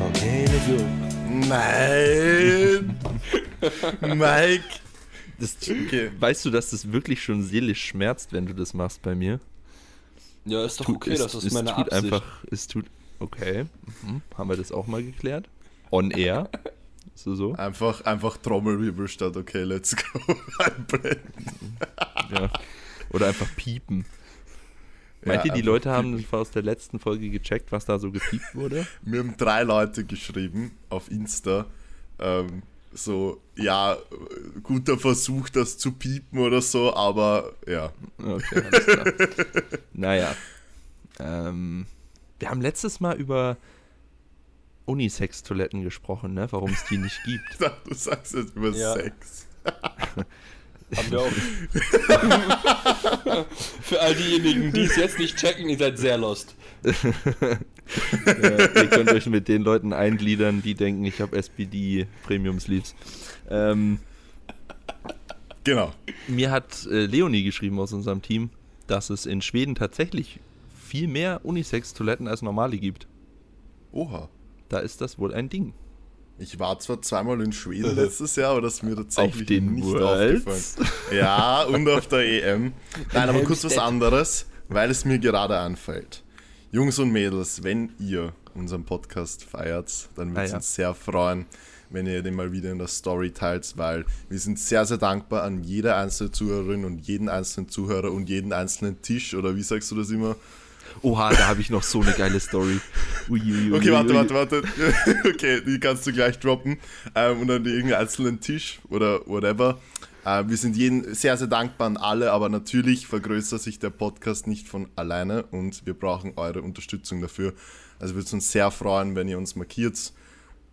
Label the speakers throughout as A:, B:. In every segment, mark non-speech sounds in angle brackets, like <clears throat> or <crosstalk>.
A: Okay, let's go.
B: Nein! Mike!
A: Das, okay. Weißt du, dass das wirklich schon seelisch schmerzt, wenn du das machst bei mir?
C: Ja, ist doch okay, das ist es meine
A: tut
C: Absicht.
A: Einfach, es tut, okay, mhm. haben wir das auch mal geklärt? On air? <laughs> So, so?
B: Einfach, einfach Trommelwirbel statt okay, let's go. <laughs>
A: ja. Oder einfach piepen. Meint ja, ihr, die Leute haben aus der letzten Folge gecheckt, was da so gepiept wurde? <laughs>
B: Mir haben drei Leute geschrieben auf Insta, ähm, so, ja, guter Versuch, das zu piepen oder so, aber ja. Okay, alles klar. <laughs>
A: naja. Ähm, wir haben letztes Mal über Unisex-Toiletten gesprochen, ne? warum es die nicht gibt.
B: Ich <laughs> dachte, du sagst jetzt über ja. Sex.
C: Haben wir auch. <laughs> <laughs> Für all diejenigen, die es jetzt nicht checken, ihr seid sehr lost. ja,
A: ihr könnt euch mit den Leuten eingliedern, die denken, ich habe SPD Premium Sleeves. Ähm,
B: genau.
A: Mir hat äh, Leonie geschrieben aus unserem Team, dass es in Schweden tatsächlich viel mehr Unisex-Toiletten als normale gibt.
B: Oha.
A: Da ist das wohl ein Ding.
B: Ich war zwar zweimal in Schweden letztes Jahr, aber das ist mir tatsächlich
A: auf den
B: nicht
A: Worlds?
B: aufgefallen. Ja, und auf der EM. Nein, aber kurz was anderes, weil es mir gerade anfällt. Jungs und Mädels, wenn ihr unseren Podcast feiert, dann würde es ah, ja. uns sehr freuen, wenn ihr den mal wieder in der Story teilt, weil wir sind sehr, sehr dankbar an jede einzelne Zuhörerin und jeden einzelnen Zuhörer und jeden einzelnen Tisch, oder wie sagst du das immer?
A: Oha, da habe ich noch so eine geile Story.
B: Ui, ui, ui, okay, warte, warte, warte. <laughs> okay, die kannst du gleich droppen. Ähm, und dann irgendeinen einzelnen Tisch oder whatever. Ähm, wir sind jeden sehr, sehr dankbar an alle, aber natürlich vergrößert sich der Podcast nicht von alleine und wir brauchen eure Unterstützung dafür. Also würde es uns sehr freuen, wenn ihr uns markiert.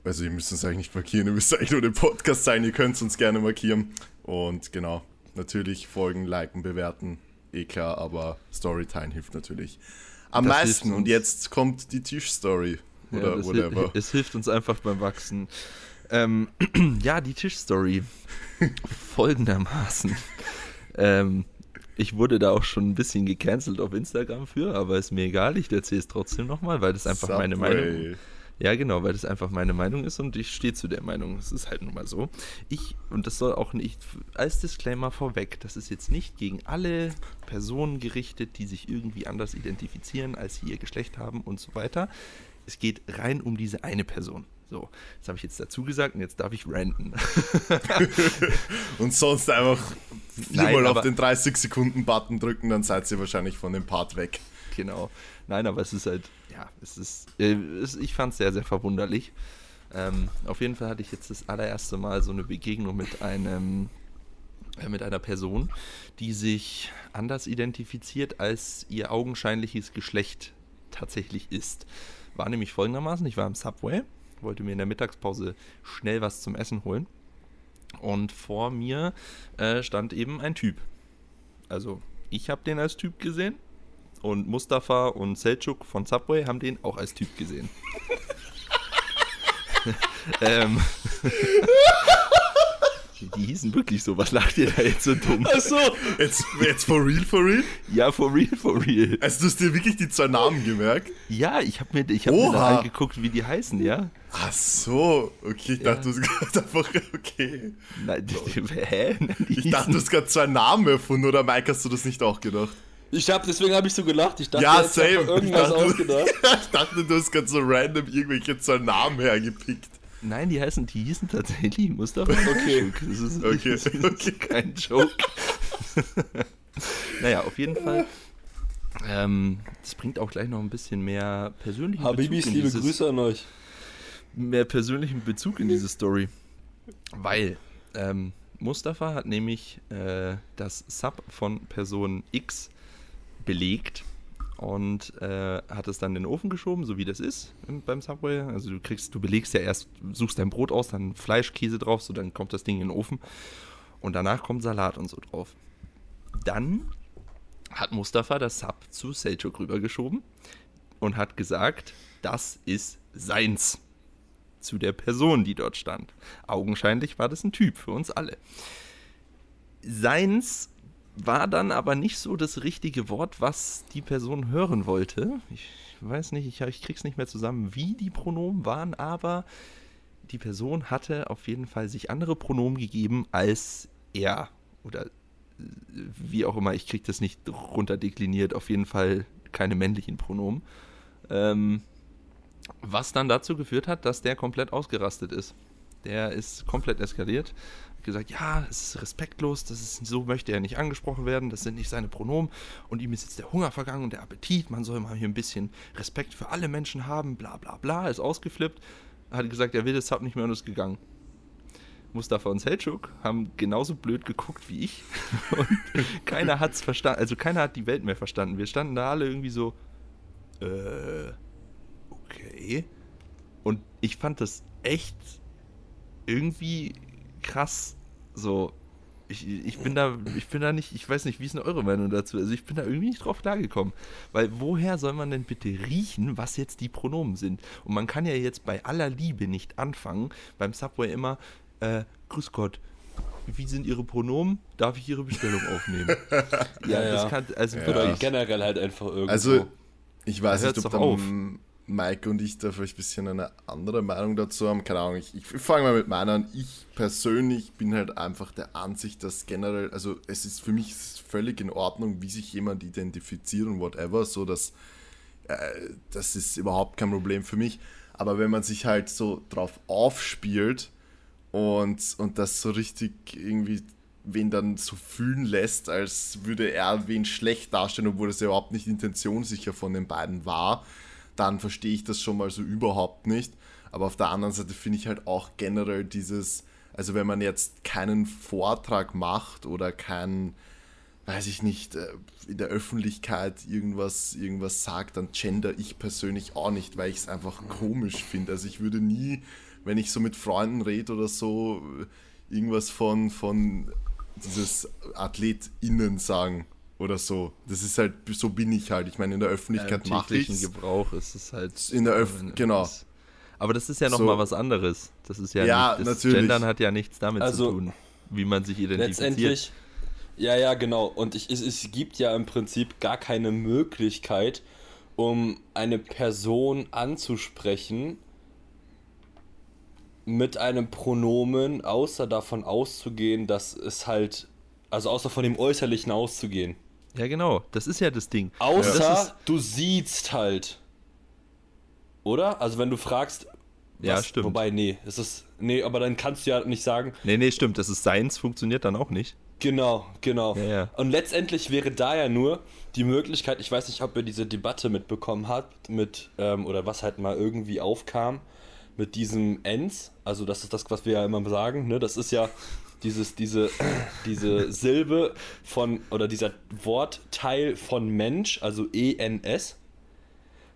B: Also ihr müsst uns eigentlich nicht markieren, ihr müsst eigentlich nur den Podcast sein, ihr könnt uns gerne markieren. Und genau, natürlich folgen, liken, bewerten, eh klar, aber Storytime hilft natürlich am das meisten. Und jetzt kommt die Tischstory oder ja, whatever.
A: Es hilft uns einfach beim Wachsen. Ähm, <clears throat> ja, die Tischstory. <laughs> Folgendermaßen. Ähm, ich wurde da auch schon ein bisschen gecancelt auf Instagram für, aber ist mir egal, ich erzähle es trotzdem nochmal, weil das einfach Subway. meine Meinung ist. Ja, genau, weil das einfach meine Meinung ist und ich stehe zu der Meinung. Es ist halt nun mal so. Ich, und das soll auch nicht, als Disclaimer vorweg, das ist jetzt nicht gegen alle Personen gerichtet, die sich irgendwie anders identifizieren, als sie ihr Geschlecht haben und so weiter. Es geht rein um diese eine Person. So, das habe ich jetzt dazu gesagt und jetzt darf ich ranten. <laughs>
B: und sonst einfach viermal auf den 30-Sekunden-Button drücken, dann seid ihr wahrscheinlich von dem Part weg.
A: Genau. Nein, aber es ist halt, ja, es ist, äh, es, ich fand es sehr, sehr verwunderlich. Ähm, auf jeden Fall hatte ich jetzt das allererste Mal so eine Begegnung mit einem, äh, mit einer Person, die sich anders identifiziert, als ihr augenscheinliches Geschlecht tatsächlich ist. War nämlich folgendermaßen, ich war im Subway, wollte mir in der Mittagspause schnell was zum Essen holen und vor mir äh, stand eben ein Typ. Also ich habe den als Typ gesehen und Mustafa und Selçuk von Subway haben den auch als Typ gesehen. <laughs> ähm, die hießen wirklich so. Was lacht ihr da jetzt so dumm?
B: Achso, jetzt, jetzt for real, for real?
A: Ja, for real, for real.
B: Also du hast dir wirklich die zwei Namen gemerkt?
A: Ja, ich habe mir, hab mir da angeguckt, wie die heißen, ja.
B: Ach so, okay, ich ja. dachte, du hast einfach, okay.
A: Nein, hä?
B: Ich dachte, du hast gerade zwei Namen erfunden, oder Mike, hast du das nicht auch gedacht?
C: Ich hab, deswegen habe ich so gelacht. Ich dachte,
B: ja, same.
C: irgendwas ich dachte, ausgedacht. <laughs>
B: ich dachte, du hast gerade so random irgendwelche zwei Namen hergepickt.
A: Nein, die heißen, die hießen tatsächlich Mustafa.
B: Okay.
A: Das ist,
B: okay.
A: Das ist okay. kein Joke. naja, auf jeden Fall. Ähm, das bringt auch gleich noch ein bisschen mehr persönlichen
C: Habibis, liebe dieses, Grüße an euch.
A: Mehr persönlichen Bezug in diese Story. Weil ähm, Mustafa hat nämlich äh, das Sub von Person X belegt und äh, hat es dann in den Ofen geschoben, so wie das ist beim Subway. Also du kriegst, du belegst ja erst, suchst dein Brot aus, dann Fleisch, Käse drauf, so dann kommt das Ding in den Ofen und danach kommt Salat und so drauf. Dann hat Mustafa das Sub zu Selchuk rübergeschoben und hat gesagt, das ist seins. Zu der Person, die dort stand. Augenscheinlich war das ein Typ für uns alle. Seins war dann aber nicht so das richtige Wort, was die Person hören wollte. Ich weiß nicht, ich, ich krieg's nicht mehr zusammen, wie die Pronomen waren, aber die Person hatte auf jeden Fall sich andere Pronomen gegeben als er oder wie auch immer, ich krieg das nicht runterdekliniert, auf jeden Fall keine männlichen Pronomen. Ähm, was dann dazu geführt hat, dass der komplett ausgerastet ist. Der ist komplett eskaliert. Gesagt, ja, es ist respektlos, das ist, so möchte er nicht angesprochen werden, das sind nicht seine Pronomen und ihm ist jetzt der Hunger vergangen und der Appetit, man soll mal hier ein bisschen Respekt für alle Menschen haben, bla bla bla, ist ausgeflippt, hat gesagt, er will das Sub nicht mehr und ist gegangen. Mustafa und Selçuk haben genauso blöd geguckt wie ich <laughs> und keiner hat es verstanden, also keiner hat die Welt mehr verstanden. Wir standen da alle irgendwie so, äh, okay. Und ich fand das echt irgendwie krass. So, ich, ich bin da, ich bin da nicht, ich weiß nicht, wie ist denn eure Meinung dazu? Also ich bin da irgendwie nicht drauf klargekommen. Weil woher soll man denn bitte riechen, was jetzt die Pronomen sind? Und man kann ja jetzt bei aller Liebe nicht anfangen, beim Subway immer, äh, Grüß Gott, wie sind Ihre Pronomen? Darf ich Ihre Bestellung aufnehmen? <laughs>
C: Ja, ja.
A: das kann, also
B: Ja.
C: Generell halt einfach irgendwo.
B: Also, ich weiß nicht, ob
A: auf.
B: Mike und ich da vielleicht ein bisschen eine andere Meinung dazu haben. Keine Ahnung, ich, ich fange mal mit meiner an. Ich persönlich bin halt einfach der Ansicht, dass generell, also es ist für mich völlig in Ordnung, wie sich jemand identifiziert und whatever, so dass äh, das ist überhaupt kein Problem für mich. Aber wenn man sich halt so drauf aufspielt und, und das so richtig irgendwie wen dann so fühlen lässt, als würde er wen schlecht darstellen, obwohl das ja überhaupt nicht intentionssicher von den beiden war, dann verstehe ich das schon mal so überhaupt nicht. Aber auf der anderen Seite finde ich halt auch generell dieses, also wenn man jetzt keinen Vortrag macht oder keinen, weiß ich nicht, äh, in der Öffentlichkeit irgendwas, irgendwas sagt, dann gender ich persönlich auch nicht, weil ich es einfach komisch finde. Also ich würde nie, wenn ich so mit Freunden rede oder so, irgendwas von, von dieses AthletInnen sagen oder so. Das ist halt, so bin ich halt. Ich meine, in der
A: Ja,
B: Öffentlichkeit
A: im
B: mache ich
A: täglichen Gebrauch ist es halt.
B: In der Öff- genau.
A: Aber das ist ja nochmal
B: So.
A: mal was anderes. Das ist ja,
B: Ja,
A: nicht, das
B: natürlich.
A: Gendern hat ja nichts damit
C: Also,
A: zu tun, wie man sich identifiziert.
C: Letztendlich, ja, ja, genau. Und ich, es, es gibt ja im Prinzip gar keine Möglichkeit, um eine Person anzusprechen mit einem Pronomen, außer davon auszugehen, dass es halt, also außer von dem Äußerlichen auszugehen.
A: Ja, genau. Das ist ja das Ding.
C: Außer
A: Das ist,
C: du siehst halt. Oder? Also wenn du fragst.
A: Ja, stimmt.
C: Wobei, nee, es ist. Nee, aber dann kannst du ja nicht sagen,
A: nee, nee, stimmt. Das ist Seins, funktioniert dann auch nicht.
C: Genau, genau.
A: Ja, ja.
C: Und letztendlich wäre da ja nur die Möglichkeit, ich weiß nicht, ob ihr diese Debatte mitbekommen habt, mit, ähm, oder was halt mal irgendwie aufkam, mit diesem Ens, also das ist das, was wir ja immer sagen, ne? Das ist ja dieses, diese, diese Silbe von, oder dieser Wortteil von Mensch, also ENS,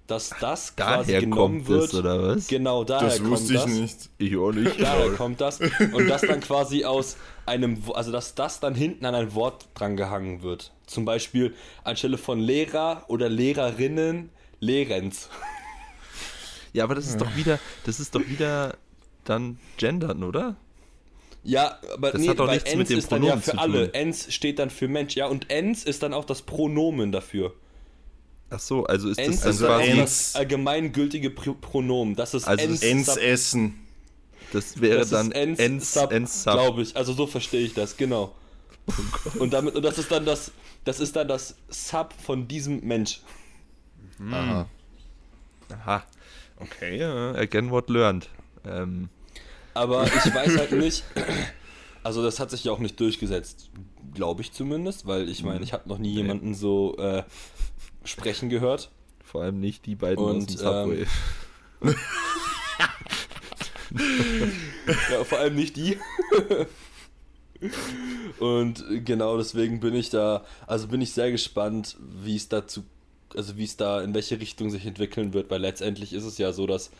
C: dass das quasi
A: Daher
C: genommen
A: kommt
C: wird.
A: es, oder was?
C: Genau, daher
B: Das wusste
C: kommt
B: ich
C: das.
B: nicht.
A: Ich auch nicht.
C: Daher kommt das. Und das dann quasi aus einem, also dass das dann hinten an ein Wort dran gehangen wird. Zum Beispiel anstelle von Lehrer oder Lehrerinnen, Lehrens.
A: Ja, aber das ist doch wieder, das ist doch wieder dann gendern, oder?
C: Ja, aber
A: Das
C: nee,
A: hat doch
C: weil
A: nichts
C: ens
A: mit dem
C: ist dann ja
A: Pronomen
C: für alle. Ens steht dann für Mensch. Ja, und ens ist dann auch das Pronomen dafür.
A: Ach so, also ist
C: Ens
A: das
C: ist
A: dann quasi,
B: ens-
C: das allgemeingültige Pro Pronomen. Das ist
A: Also
C: ens,
B: Ens essen.
A: das wäre
C: das
A: dann
C: ens,
A: ens,
C: sub,
A: ens sub.
C: glaube ich. Also so verstehe ich das, genau. und damit und das ist dann das das ist dann das Sub von diesem Mensch.
B: Aha.
A: Aha. Okay, again what learned. Ähm,
C: Aber <laughs> ich weiß halt nicht. Also das hat sich ja auch nicht durchgesetzt, glaube ich zumindest, weil ich meine, ich habe noch nie
A: Nee.
C: jemanden so äh, sprechen gehört.
A: vor allem nicht die beiden
C: Und,
A: aus dem Subway.
C: ähm, <laughs> Ja, vor allem nicht die. Und genau deswegen bin ich da, also bin ich sehr gespannt, wie es dazu, also wie es da, in welche Richtung sich entwickeln wird, weil letztendlich ist es ja so, dass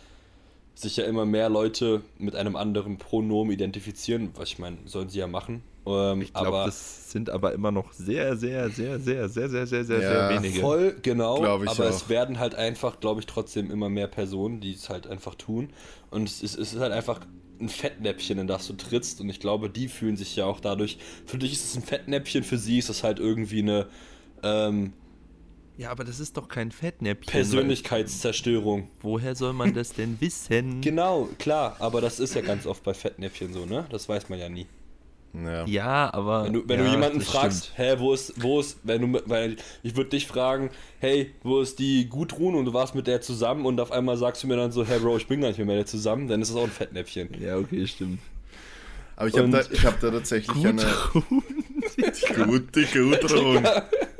C: sich ja immer mehr Leute mit einem anderen Pronomen identifizieren, was ich meine, sollen sie ja machen. Ähm,
A: ich glaube,
C: aber
A: das sind aber immer noch sehr, sehr, sehr, sehr, sehr, sehr, sehr, sehr,
B: Ja,
A: sehr wenige.
C: Voll, genau. Aber
B: auch.
C: es werden halt einfach, glaube ich, trotzdem immer mehr Personen, die es halt einfach tun. Und es ist, es ist halt einfach ein Fettnäpfchen, in das du trittst. Und ich glaube, die fühlen sich ja auch dadurch. Für dich ist es ein Fettnäpfchen, für sie ist es halt irgendwie eine ähm,
A: Ja, aber das ist doch kein Fettnäpfchen.
C: Persönlichkeitszerstörung.
A: Woher soll man das denn <laughs> wissen?
C: Genau, klar, aber das ist ja ganz oft bei Fettnäpfchen so, ne? Das weiß man ja nie.
B: Ja.
A: Ja, aber.
C: Wenn du, wenn
A: ja,
C: du jemanden
A: das
C: fragst,
A: stimmt.
C: hä, wo ist, wo ist, wenn du, weil ich würde dich fragen, hey, wo ist die Gudrun und du warst mit der zusammen und auf einmal sagst du mir dann so, hey Bro, ich bin gar nicht mehr mit der zusammen, dann ist es auch ein Fettnäpfchen.
A: Ja, okay, stimmt.
B: Aber ich habe da, ich hab da tatsächlich eine <laughs> gute Gudrun.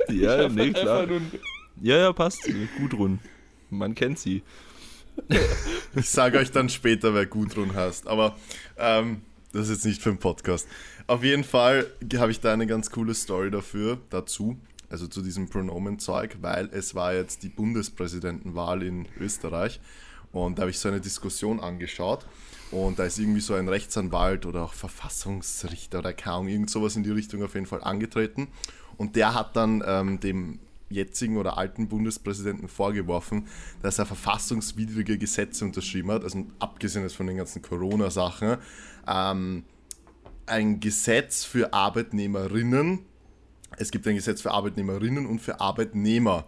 B: <laughs>
A: Ja, nee, klar. Ja, ja, passt. Gudrun. Man kennt sie. <laughs>
B: Ich sage euch dann später, wer Gudrun heißt. Aber ähm, das ist jetzt nicht für den Podcast. Auf jeden Fall habe ich da eine ganz coole Story dafür, dazu. Also zu diesem Pronomen-Zeug, weil es war jetzt die Bundespräsidentenwahl in Österreich. Und da habe ich so eine Diskussion angeschaut. Und da ist irgendwie so ein Rechtsanwalt oder auch Verfassungsrichter oder Ahnung, irgend sowas in die Richtung auf jeden Fall angetreten. Und der hat dann ähm, dem jetzigen oder alten Bundespräsidenten vorgeworfen, dass er verfassungswidrige Gesetze unterschrieben hat, also abgesehen jetzt von den ganzen Corona-Sachen, ähm, ein Gesetz für Arbeitnehmerinnen. Es gibt ein Gesetz für Arbeitnehmerinnen und für Arbeitnehmer.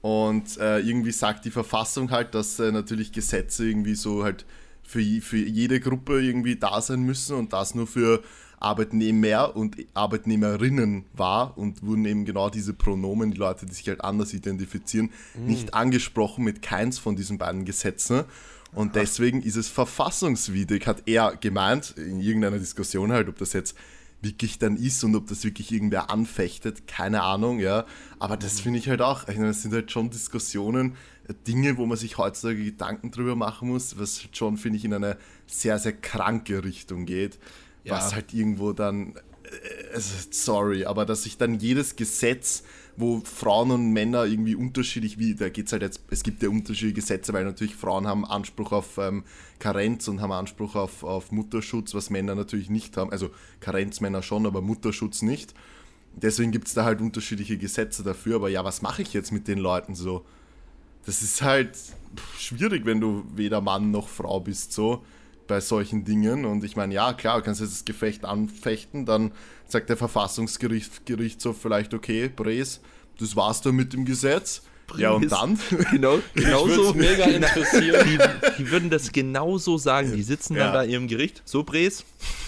B: Und äh, irgendwie sagt die Verfassung halt, dass äh, natürlich Gesetze irgendwie so halt für, für jede Gruppe irgendwie da sein müssen und das nur für Arbeitnehmer und Arbeitnehmerinnen war und wurden eben genau diese Pronomen, die Leute, die sich halt anders identifizieren, nicht angesprochen mit keins von diesen beiden Gesetzen. Und deswegen ist es verfassungswidrig, hat er gemeint, in irgendeiner Diskussion halt, ob das jetzt wirklich dann ist und ob das wirklich irgendwer anfechtet, keine Ahnung, ja. Aber das finde ich halt auch, ich meine, das sind halt schon Diskussionen, äh, Dinge, wo man sich heutzutage Gedanken drüber machen muss, was halt schon, finde ich, in eine sehr, sehr kranke Richtung geht,
A: Ja.
B: was halt irgendwo dann, äh, also, sorry, aber dass sich dann jedes Gesetz, wo Frauen und Männer irgendwie unterschiedlich, wie, da geht es halt jetzt, es gibt ja unterschiedliche Gesetze, weil natürlich Frauen haben Anspruch auf ähm, Karenz und haben Anspruch auf, auf Mutterschutz, was Männer natürlich nicht haben. Also Karenzmänner schon, aber Mutterschutz nicht. Deswegen gibt es da halt unterschiedliche Gesetze dafür. Aber ja, was mache ich jetzt mit den Leuten so? Das ist halt schwierig, wenn du weder Mann noch Frau bist, so bei solchen Dingen. Und ich meine, ja, klar, du kannst jetzt das Gefecht anfechten, dann sagt der Verfassungsgerichtshof vielleicht, okay, Bres, das war's dann mit dem Gesetz. Ja, und dann? <laughs>
A: Genau, genau so.
C: würde mega interessieren.
A: Die, die würden das genau so sagen. Die sitzen
B: Ja.
A: dann da im Gericht. So, Bres.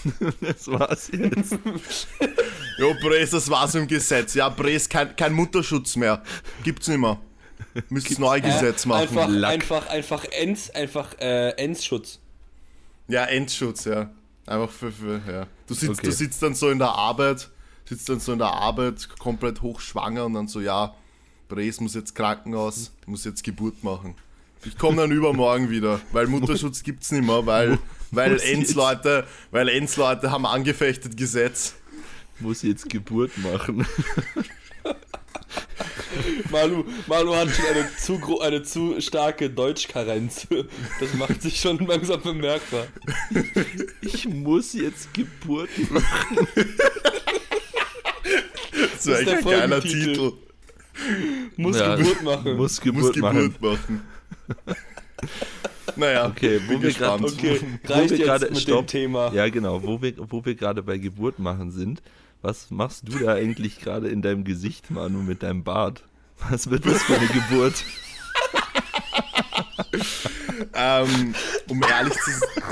A: <laughs> das war's jetzt. <laughs>
B: Jo, Bres, das war's im Gesetz. Ja, Bres, kein, kein Mutterschutz mehr. Gibt's nicht mehr. Müsst neu Gesetz machen.
C: Einfach,
A: Lack.
C: einfach, einfach Ens, einfach äh, Ensschutz.
B: Ja, Endschutz, ja. Einfach für, für ja. Du sitzt,
A: Okay.
B: du sitzt dann so in der Arbeit, sitzt dann so in der Arbeit, komplett hochschwanger und dann so, ja, Bres muss jetzt Krankenhaus, muss jetzt Geburt machen. Ich komme dann übermorgen wieder, weil Mutterschutz gibt's nicht mehr, weil, weil Ends-Leute, weil Ends-Leute haben angefechtet Gesetz.
A: Muss jetzt Geburt machen. <laughs> <laughs>
C: Malu, Malu hat schon eine zu, eine zu starke Deutschkarenz. Das macht sich schon langsam bemerkbar.
A: Ich muss jetzt Geburt machen.
B: Das wäre
C: ist der
B: echt ein geiler. Titel.
C: Muss
A: Ja,
C: Geburt machen.
A: Muss
B: Muss
A: Geburt machen.
B: Geburt machen. naja,
A: Okay, wo
B: bin
A: wir
B: gespannt.
C: Okay,
A: Wo
C: reicht
A: wir
C: jetzt
A: gerade-
C: mit
A: stopp.
C: dem Thema.
A: Ja, genau. Wo wir, wo wir gerade bei Geburt machen sind. Was machst du da eigentlich gerade in deinem Gesicht, Manu, mit deinem Bart? Was wird das für eine Geburt?
B: Ähm, um ehrlich zu sein.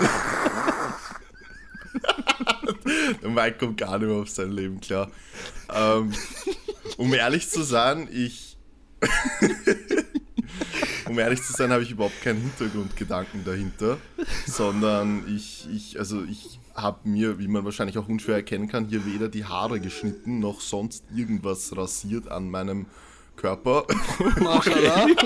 B: Der Mike kommt gar nicht mehr auf sein Leben klar. Ähm, um ehrlich zu sein, ich. um ehrlich zu sein, habe ich überhaupt keinen Hintergrundgedanken dahinter, sondern ich, ich also ich habe mir, wie man wahrscheinlich auch unschwer erkennen kann, hier weder die Haare geschnitten noch sonst irgendwas rasiert an meinem Körper. <laughs>
C: Maschallah. <laughs>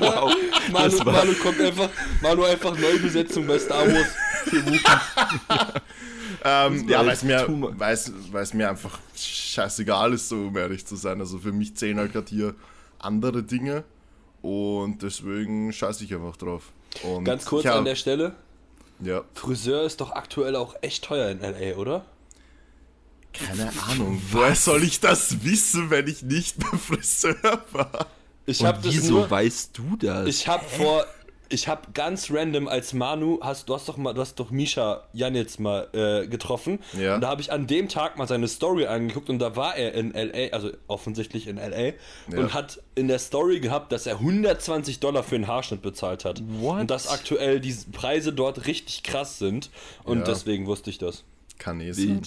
A: Wow.
C: Manu,
A: war-
C: Manu kommt einfach, Manu einfach Neubesetzung bei Star Wars. Für Wookie. <laughs>
B: Ähm,
A: war
B: ja, weil es mir, weil's, weil's mir einfach scheißegal ist, so um ehrlich zu sein. Also für mich zählen halt gerade hier andere Dinge und deswegen scheiße ich einfach drauf. Und
C: Ganz kurz
B: hab-
C: an der Stelle.
B: Ja,
C: Friseur ist doch aktuell auch echt teuer in L.A., oder?
B: keine Ahnung. Woher soll ich das wissen, wenn ich nicht beim <laughs> Friseur war?
C: Ich
A: Und
C: habe das
A: wieso
C: nur...
A: weißt du das?
C: Ich habe vor... ich habe ganz random als Manu, hast, du hast doch mal, du hast doch Misha Janitz mal äh, getroffen.
B: Ja.
C: Und da habe ich an dem Tag mal seine Story angeguckt und da war er in LA, also offensichtlich in LA,
B: Ja.
C: und hat in der Story gehabt, dass er 120 Dollar für einen Haarschnitt bezahlt hat.
A: What?
C: Und dass aktuell die Preise dort richtig krass sind. Und
B: Ja.
C: deswegen wusste ich das.
B: Kann eh sein.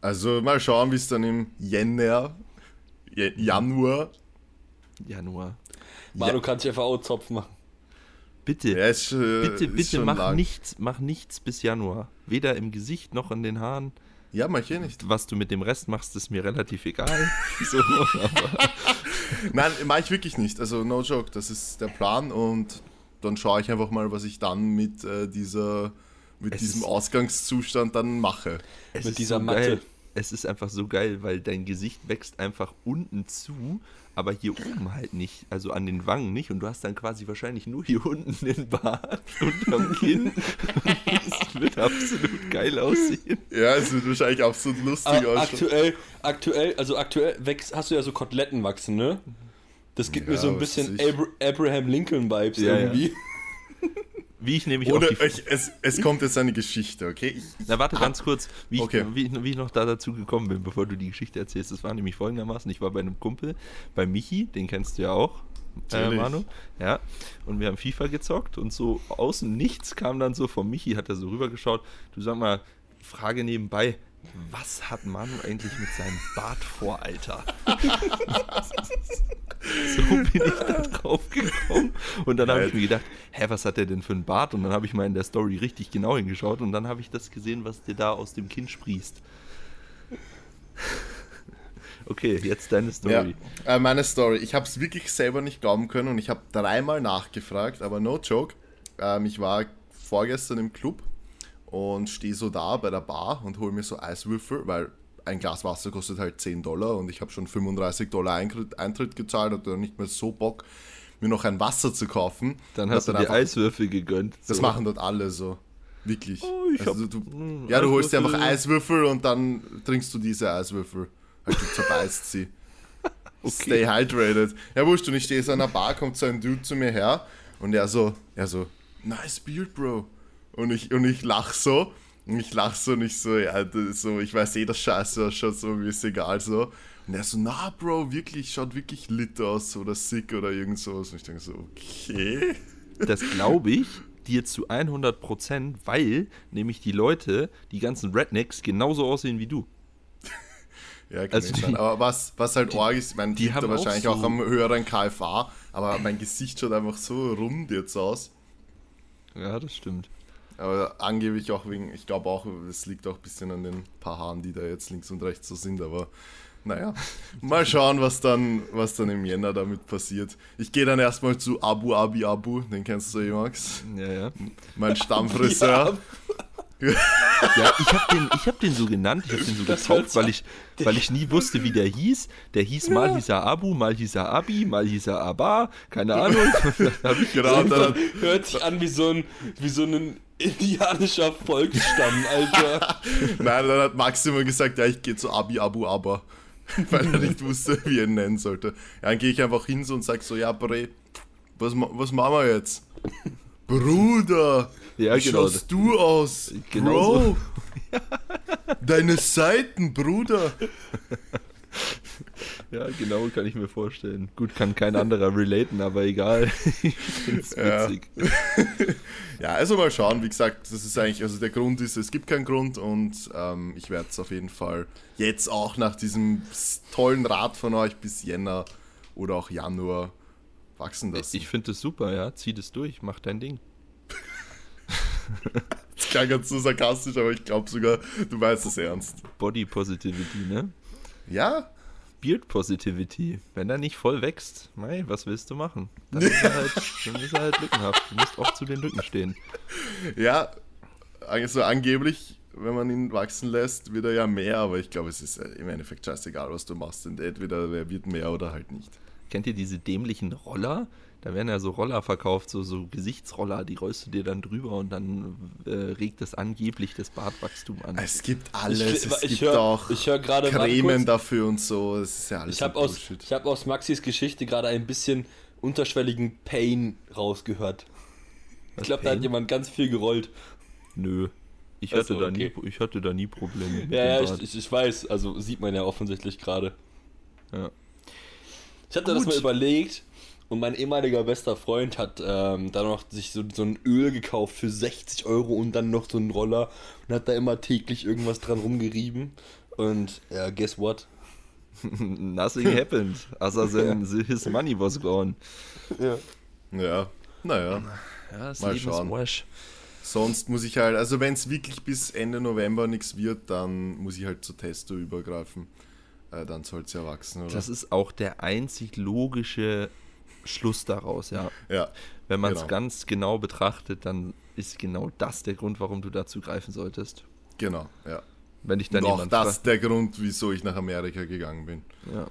B: Also mal schauen, wie es dann im Jänner, Ja- Januar.
A: Januar.
C: Manu kann sich einfach auch Zopf machen.
A: Bitte,
B: Ja, ist, äh,
A: bitte, bitte mach
B: lang.
A: nichts, mach nichts bis Januar. Weder im Gesicht noch an den Haaren.
B: Ja, mach ich eh nicht.
A: Was du mit dem Rest machst, ist mir relativ egal. <laughs> so, <laughs>
B: Nein, mach ich wirklich nicht. Also no joke, das ist der Plan und dann schaue ich einfach mal, was ich dann mit äh, dieser mit
A: Es
B: diesem
A: ist-
B: Ausgangszustand dann mache.
C: Mit dieser
A: so
C: Matte.
A: geil. Es ist einfach so geil, weil dein Gesicht wächst einfach unten zu, aber hier oben halt nicht. Also an den Wangen nicht. Und du hast dann quasi wahrscheinlich nur hier <laughs> unten den Bart unterm Kinn. <laughs> Es wird absolut geil aussehen.
B: Ja, es wird wahrscheinlich absolut lustig
C: Ah,
B: ausschauen.
C: aktuell, aktuell, also aktuell wächst, hast du ja so Koteletten wachsen, ne? Das gibt mir
B: Ja,
C: so ein bisschen. Abra Abraham Lincoln Vibes
A: Ja, ja. Wie ich nämlich
B: Oder ich, es, es kommt jetzt eine Geschichte, okay? Ich,
A: Na, warte ganz kurz, wie ich,
B: Okay.
A: wie, ich- wie ich noch da dazu gekommen bin, bevor du die Geschichte erzählst. Das war nämlich folgendermaßen: Ich war bei einem Kumpel, bei Michi, den kennst du ja auch, äh. Manu. Ja, und wir haben FIFA gezockt und so außen nichts kam dann so von Michi, hat er so rübergeschaut. Du sag mal, Frage nebenbei. Was hat Manu eigentlich mit seinem Bart vor, Alter? <laughs> so bin ich da drauf gekommen. Und dann habe ich mir gedacht, hä, was hat der denn für einen Bart? Und dann habe ich mal in der Story richtig genau hingeschaut und dann habe ich das gesehen, was dir da aus dem Kinn sprießt. <laughs> Okay, jetzt deine
B: ja,
A: Story.
B: äh, meine Story. Ich habe es wirklich selber nicht glauben können und ich habe dreimal nachgefragt, aber no joke. Ähm, ich war vorgestern im Club und stehe so da bei der Bar und hole mir so Eiswürfel, weil ein Glas Wasser kostet halt 10 Dollar und ich habe schon 35 Dollar Eintritt, Eintritt gezahlt, hatte nicht mehr so Bock, mir noch ein Wasser zu kaufen.
A: Dann
B: Und
A: hast du dir Eiswürfel gegönnt.
B: Das
A: so.
B: machen dort alle so. Wirklich.
A: Oh,
B: also du,
A: mm,
B: ja, du holst dir einfach
A: Eiswürfel.
B: Und dann trinkst du diese Eiswürfel. Halt, du zerbeißt sie. <laughs>
A: Okay.
B: Stay hydrated. Ja, wurscht, und ich stehe so an der Bar, kommt so ein Dude zu mir her und er so, er so, nice beard, bro. Und ich, und ich lach so. Und ich lach so und ich so, ja, das so, ich weiß eh, das Scheiße ausschaut, so, mir ist egal, so. Und er so, na, Bro, wirklich, schaut wirklich lit aus oder sick oder irgend sowas. Und ich denke so, okay.
A: Das glaube ich dir zu 100 Prozent, weil nämlich die Leute, die ganzen Rednecks, genauso aussehen wie du.
B: Ja, kann
A: Also die-
B: sein. Aber was, was halt arg ist, ich meine,
A: die
B: die
A: haben
B: haben
A: auch
B: wahrscheinlich
A: so-
B: auch, am höheren KFA, aber mein Gesicht schaut einfach so rund jetzt aus.
A: Ja, das stimmt.
B: Aber angeblich auch wegen, ich glaube auch, es liegt auch ein bisschen an den paar Haaren, die da jetzt links und rechts so sind, aber naja, mal schauen, was dann, was dann im Jänner damit passiert. Ich gehe dann erstmal zu Abu Abi Abu, den kennst du eh, Max.
A: Ja, ja.
B: Mein Stammfriseur.
A: Ja, ich habe den, ich hab den so genannt, ich habe den so getauft, weil ich, weil ich nie wusste, wie der hieß. Der hieß mal hieß er Abu, mal hieß er Abi, mal hieß er Aba, keine Ahnung. <laughs>
B: Genau, dann,
C: Hört sich an wie so ein, wie so ein indianischer Volksstamm, Alter. <laughs>
B: nein, dann hat Max immer gesagt, ja, ich gehe zu Abi Abu Aber, <laughs> weil er nicht wusste, wie er ihn nennen sollte. Ja, dann gehe ich einfach hin so und sag so, ja, Bre, was, was machen wir jetzt? Bruder,
A: Ja,
B: wie
A: genau.
B: schaust du aus?
A: Genau
B: Bro,
A: so.
B: deine Seiten, Bruder.
A: Ja, genau, kann ich mir vorstellen. Gut, kann kein anderer relaten, aber egal. Ich find's
B: Ja.
A: witzig. <laughs>
B: Ja, also mal schauen. Wie gesagt, das ist eigentlich, also der Grund ist, es gibt keinen Grund und ähm, ich werde es auf jeden Fall jetzt auch nach diesem tollen Rat von euch bis Jänner oder auch Januar wachsen lassen.
A: Ich finde das super, ja. Zieh das durch, mach dein Ding. <laughs>
B: Das klang ganz so sarkastisch, aber ich glaube sogar, du meinst es ernst.
A: Body Positivity, ne?
B: Ja,
A: Beard Positivity. Wenn er nicht voll wächst, mei, was willst du machen? Dann <laughs> ist er halt, dann ist er halt lückenhaft. Du musst auch zu den Lücken stehen.
B: ja, also angeblich, wenn man ihn wachsen lässt, wird er ja mehr, aber ich glaube, es ist äh, im Endeffekt scheißegal, was du machst. Und entweder er wird mehr oder halt nicht.
A: Kennt ihr diese dämlichen Roller? Da werden ja so Roller verkauft, so, so Gesichtsroller, die rollst du dir dann drüber und dann äh, regt das angeblich das Bartwachstum an.
B: Es gibt alles,
C: Ich-
B: es
C: ich
B: gibt
C: hör-
B: auch
C: ich hör
B: Cremen dafür und so, es ist ja alles
C: Ich habe
B: so
C: aus, ich hab aus Maxis Geschichte gerade ein bisschen unterschwelligen Pain rausgehört. Ich glaube, da hat jemand ganz viel gerollt.
A: Nö. Ich hatte,
C: so,
A: da nie, ich hatte da nie Probleme mit
C: Ja, ja,
A: dem
C: ich,
A: Bart.
C: ich, ich weiß. Also sieht man ja offensichtlich gerade.
A: Ja.
C: Ich hatte das
A: Gut.
C: mal überlegt und mein ehemaliger bester Freund hat ähm, dann noch sich so, so ein Öl gekauft für 60 Euro und dann noch so einen Roller und hat da immer täglich irgendwas dran rumgerieben. Und ja, guess what? <laughs>
A: Nothing happened. Assassin, <laughs> his money was gone.
C: Ja.
B: Ja, naja.
A: Ja, das
B: Mal
A: Leben
B: schauen.
A: ist Wash.
B: Sonst muss ich halt, also wenn es wirklich bis Ende November nichts wird, dann muss ich halt zu Testo übergreifen. Äh, dann soll es ja wachsen, oder?
A: Das ist auch der einzig logische Schluss daraus, ja.
B: ja,
A: Wenn man es
B: Genau.
A: ganz genau betrachtet, dann ist genau das der Grund, warum du dazu greifen solltest.
B: genau, ja.
A: Wenn dich dann
B: auch
A: jemand
B: das der Grund, wieso ich nach Amerika gegangen bin.
A: ja,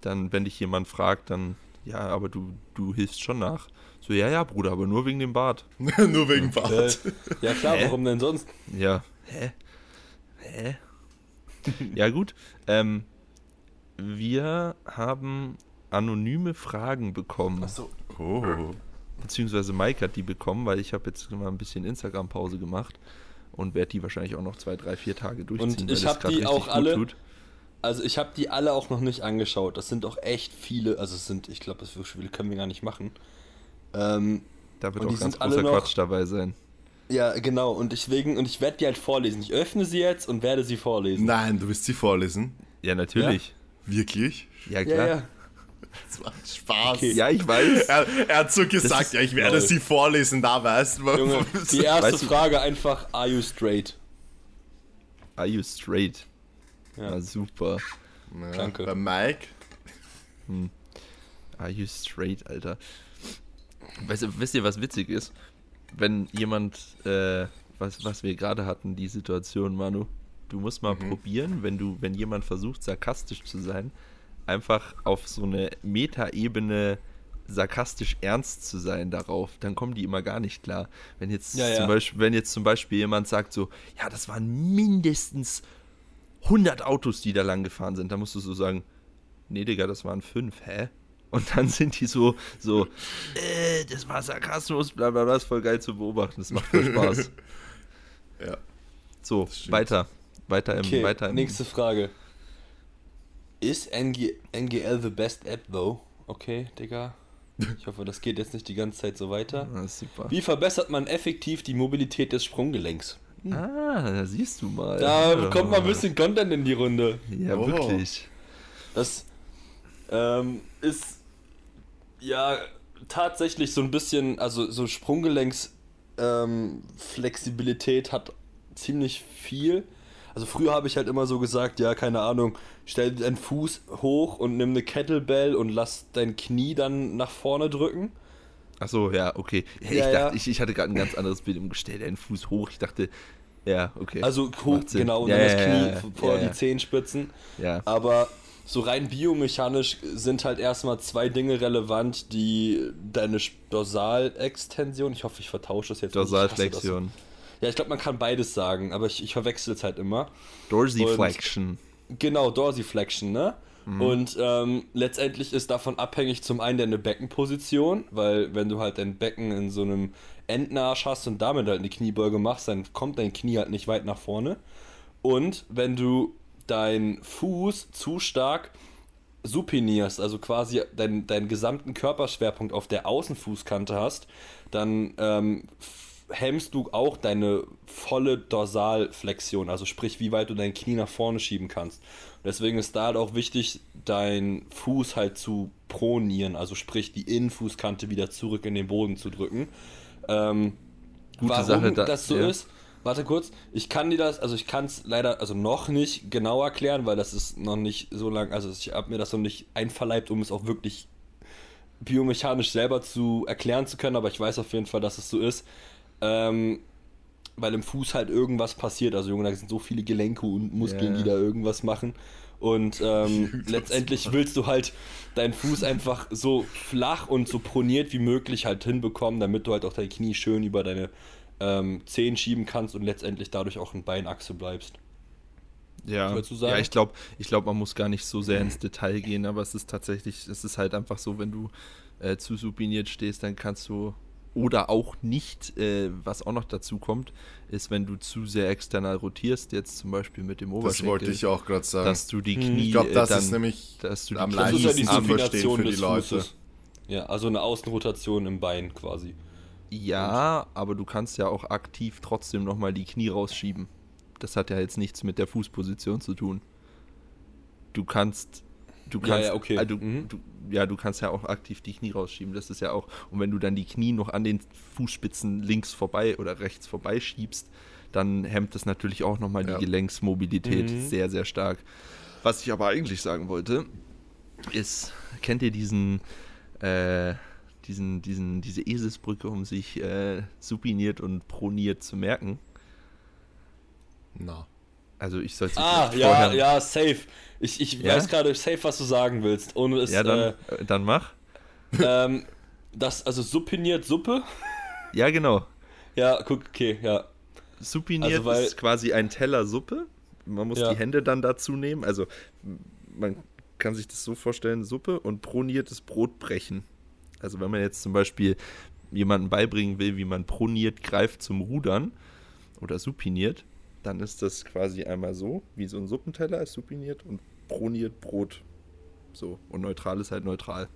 A: dann, wenn dich jemand fragt, dann, ja, aber du, du hilfst schon nach. So, ja, ja, Bruder, aber nur wegen dem Bart. <laughs>
B: Nur wegen
C: Äh,
B: Bart. <laughs>
C: ja klar,
A: Hä?
C: warum denn sonst?
A: Ja. Hä? Hä? ja, gut. Ähm, wir haben anonyme Fragen bekommen.
C: Achso.
B: Oh.
A: Beziehungsweise Mike hat die bekommen, weil ich habe jetzt mal ein bisschen Instagram-Pause gemacht und werde die wahrscheinlich auch noch zwei, drei, vier Tage durchziehen.
C: Und ich
A: das
C: hab
A: grad
C: die auch
A: gut
C: alle-
A: tut.
C: Also ich habe die alle auch noch nicht angeschaut. Das sind auch echt viele. Also es sind, ich glaube, so viele können wir gar nicht machen. Ähm,
A: Da wird auch ganz großer
C: noch-
A: Quatsch dabei sein.
C: ja, genau. Und deswegen, und ich werde die halt vorlesen. Ich öffne sie jetzt und werde sie vorlesen.
B: Nein, du wirst sie vorlesen.
A: Ja, natürlich.
B: Wirklich?
A: Ja,
C: ja,
A: klar.
C: ja.
A: Ja,
B: Das war Spaß.
C: Okay.
A: ich weiß.
B: Er, er hat so gesagt,
C: ist
B: ja, ich werde
C: toll.
B: sie vorlesen, da weißt du.
C: Junge, die erste
A: Weißt du-
C: Frage einfach, are you straight?
A: Are you straight?
C: Ja.
A: Ja, super.
B: Ja,
C: Danke.
B: Bei Mike.
A: Are you straight, Alter? Weißt, du- wisst ihr, was witzig ist? Wenn jemand, äh, was, was wir gerade hatten, die Situation, Manu, du musst mal probieren, wenn du, wenn jemand versucht, sarkastisch zu sein, einfach auf so eine Metaebene sarkastisch ernst zu sein darauf, dann kommen die immer gar nicht klar. Wenn jetzt,
C: Ja, ja.
A: Zum, Beispiel, wenn jetzt zum Beispiel jemand sagt so, ja, das waren mindestens 100 Autos, die da lang gefahren sind, dann musst du so sagen, nee, Digga, das waren fünf, hä? Und dann sind die so, so, äh, das war Sarkasmus, bla bla bla, ist voll geil zu beobachten, das macht voll Spaß. <laughs>
B: Ja.
A: So, weiter, weiter im,
C: Okay,
A: weiter im,
C: nächste Frage. Ist NG, NGL the best app though? Okay, Digga. Ich hoffe, das geht jetzt nicht die ganze Zeit so weiter. <laughs>
A: Super.
C: Wie verbessert man effektiv die Mobilität des Sprunggelenks?
A: Ah, da siehst du mal.
C: Da kommt mal ein bisschen Content in die Runde.
A: Ja,
B: Oh.
A: wirklich.
C: Das ähm, ist ja tatsächlich so ein bisschen, also so Sprunggelenks ähm, Flexibilität hat ziemlich viel. Also früher habe ich halt immer so gesagt, ja, keine Ahnung, stell deinen Fuß hoch und nimm eine Kettlebell und lass dein Knie dann nach vorne drücken.
A: Achso, ja, okay. Ja, ich,
C: Ja, ja.
A: dachte, Ich, ich hatte gerade ein ganz anderes Bild im Gestell, deinen Fuß hoch. Ich dachte, ja, okay.
C: Also hoch, genau, und dann das Knie vor die. Zehenspitzen.
A: ja.
C: Aber so rein biomechanisch sind halt erstmal zwei Dinge relevant, die deine Dorsalextension, ich hoffe, ich vertausche das jetzt nicht, Ja, ich glaube, man kann beides sagen, aber ich, ich verwechsel es halt immer.
A: Dorsiflexion.
C: Genau, Dorsiflexion, ne?
A: Mhm.
C: Und ähm, letztendlich ist davon abhängig zum einen deine Beckenposition, weil wenn du halt dein Becken in so einem Endnarsch hast und damit halt eine Kniebeuge machst, dann kommt dein Knie halt nicht weit nach vorne. Und wenn du deinen Fuß zu stark supinierst, also quasi deinen deinen gesamten Körperschwerpunkt auf der Außenfußkante hast, dann ähm, hemmst du auch deine volle Dorsalflexion, also sprich, wie weit du dein Knie nach vorne schieben kannst. Deswegen ist da halt auch wichtig, deinen Fuß halt zu pronieren, also sprich, die Innenfußkante wieder zurück in den Boden zu drücken. Ähm,
A: Gute
C: warum
A: Sache, da-
C: das so
A: ja.
C: ist, warte kurz, ich kann dir das, also ich kann es leider, also noch nicht genau erklären, weil das ist noch nicht so lang, also ich habe mir das noch nicht einverleibt, um es auch wirklich biomechanisch selber zu erklären zu können, aber ich weiß auf jeden Fall, dass es so ist. Ähm, weil im Fuß halt irgendwas passiert. Also, Junge, da sind so viele Gelenke und Muskeln,
A: Ja.
C: die da irgendwas machen. Und ähm, <laughs> letztendlich willst du halt deinen Fuß einfach so flach und so proniert wie möglich halt hinbekommen, damit du halt auch dein Knie schön über deine ähm, Zehen schieben kannst und letztendlich dadurch auch in Beinachse bleibst.
A: Ja, ja ich glaube, ich glaub, man muss gar nicht so sehr ins Detail gehen, aber es ist tatsächlich, es ist halt einfach so, wenn du äh, zu supiniert stehst, dann kannst du oder auch nicht, äh, was auch noch dazu kommt, ist, wenn du zu sehr external rotierst, jetzt zum Beispiel mit dem Oberschenkel.
B: Das wollte ich auch gerade sagen.
A: Dass du die Knie.
B: ich glaube, das
A: äh, dann,
B: ist nämlich
A: dass du die
B: am
A: Knie-
C: Das ist ja die
B: leichtesten zu verstehen für die Leute.
C: Fußes. Ja, also eine Außenrotation im Bein quasi.
A: Ja, aber du kannst ja auch aktiv trotzdem nochmal die Knie rausschieben. Das hat ja jetzt nichts mit der Fußposition zu tun. Du kannst. Du
C: Ja,
A: kannst,
C: ja, okay.
A: äh, du,
C: Mhm.
A: du, ja, du kannst ja auch aktiv die Knie rausschieben. Das ist ja auch. Und wenn du dann die Knie noch an den Fußspitzen links vorbei oder rechts vorbei schiebst, dann hemmt das natürlich auch nochmal
B: Ja.
A: die Gelenksmobilität
C: Mhm.
A: sehr, sehr stark. Was ich aber eigentlich sagen wollte, ist, kennt ihr diesen, äh, diesen, diesen, diese Eselsbrücke, um sich äh, supiniert und proniert zu merken?
B: Na.
A: Also ich sollte
C: Ah, ja, ja, safe. Ich, ich
A: Ja?
C: weiß gerade safe, was du sagen willst. Ohne es,
A: Ja, dann,
C: äh,
A: äh, dann mach.
C: ähm, das, also supiniert Suppe?
A: Ja, genau.
C: Ja, guck, okay, ja.
A: Supiniert
C: Also, weil-
A: ist quasi ein Teller Suppe. Man muss
C: Ja.
A: die Hände dann dazu nehmen. Also man kann sich das so vorstellen, Suppe und proniertes Brot brechen. Also wenn man jetzt zum Beispiel jemandem beibringen will, wie man proniert greift zum Rudern oder supiniert, dann ist das quasi einmal so, wie so ein Suppenteller ist supiniert und proniert Brot. So. Und neutral ist halt neutral.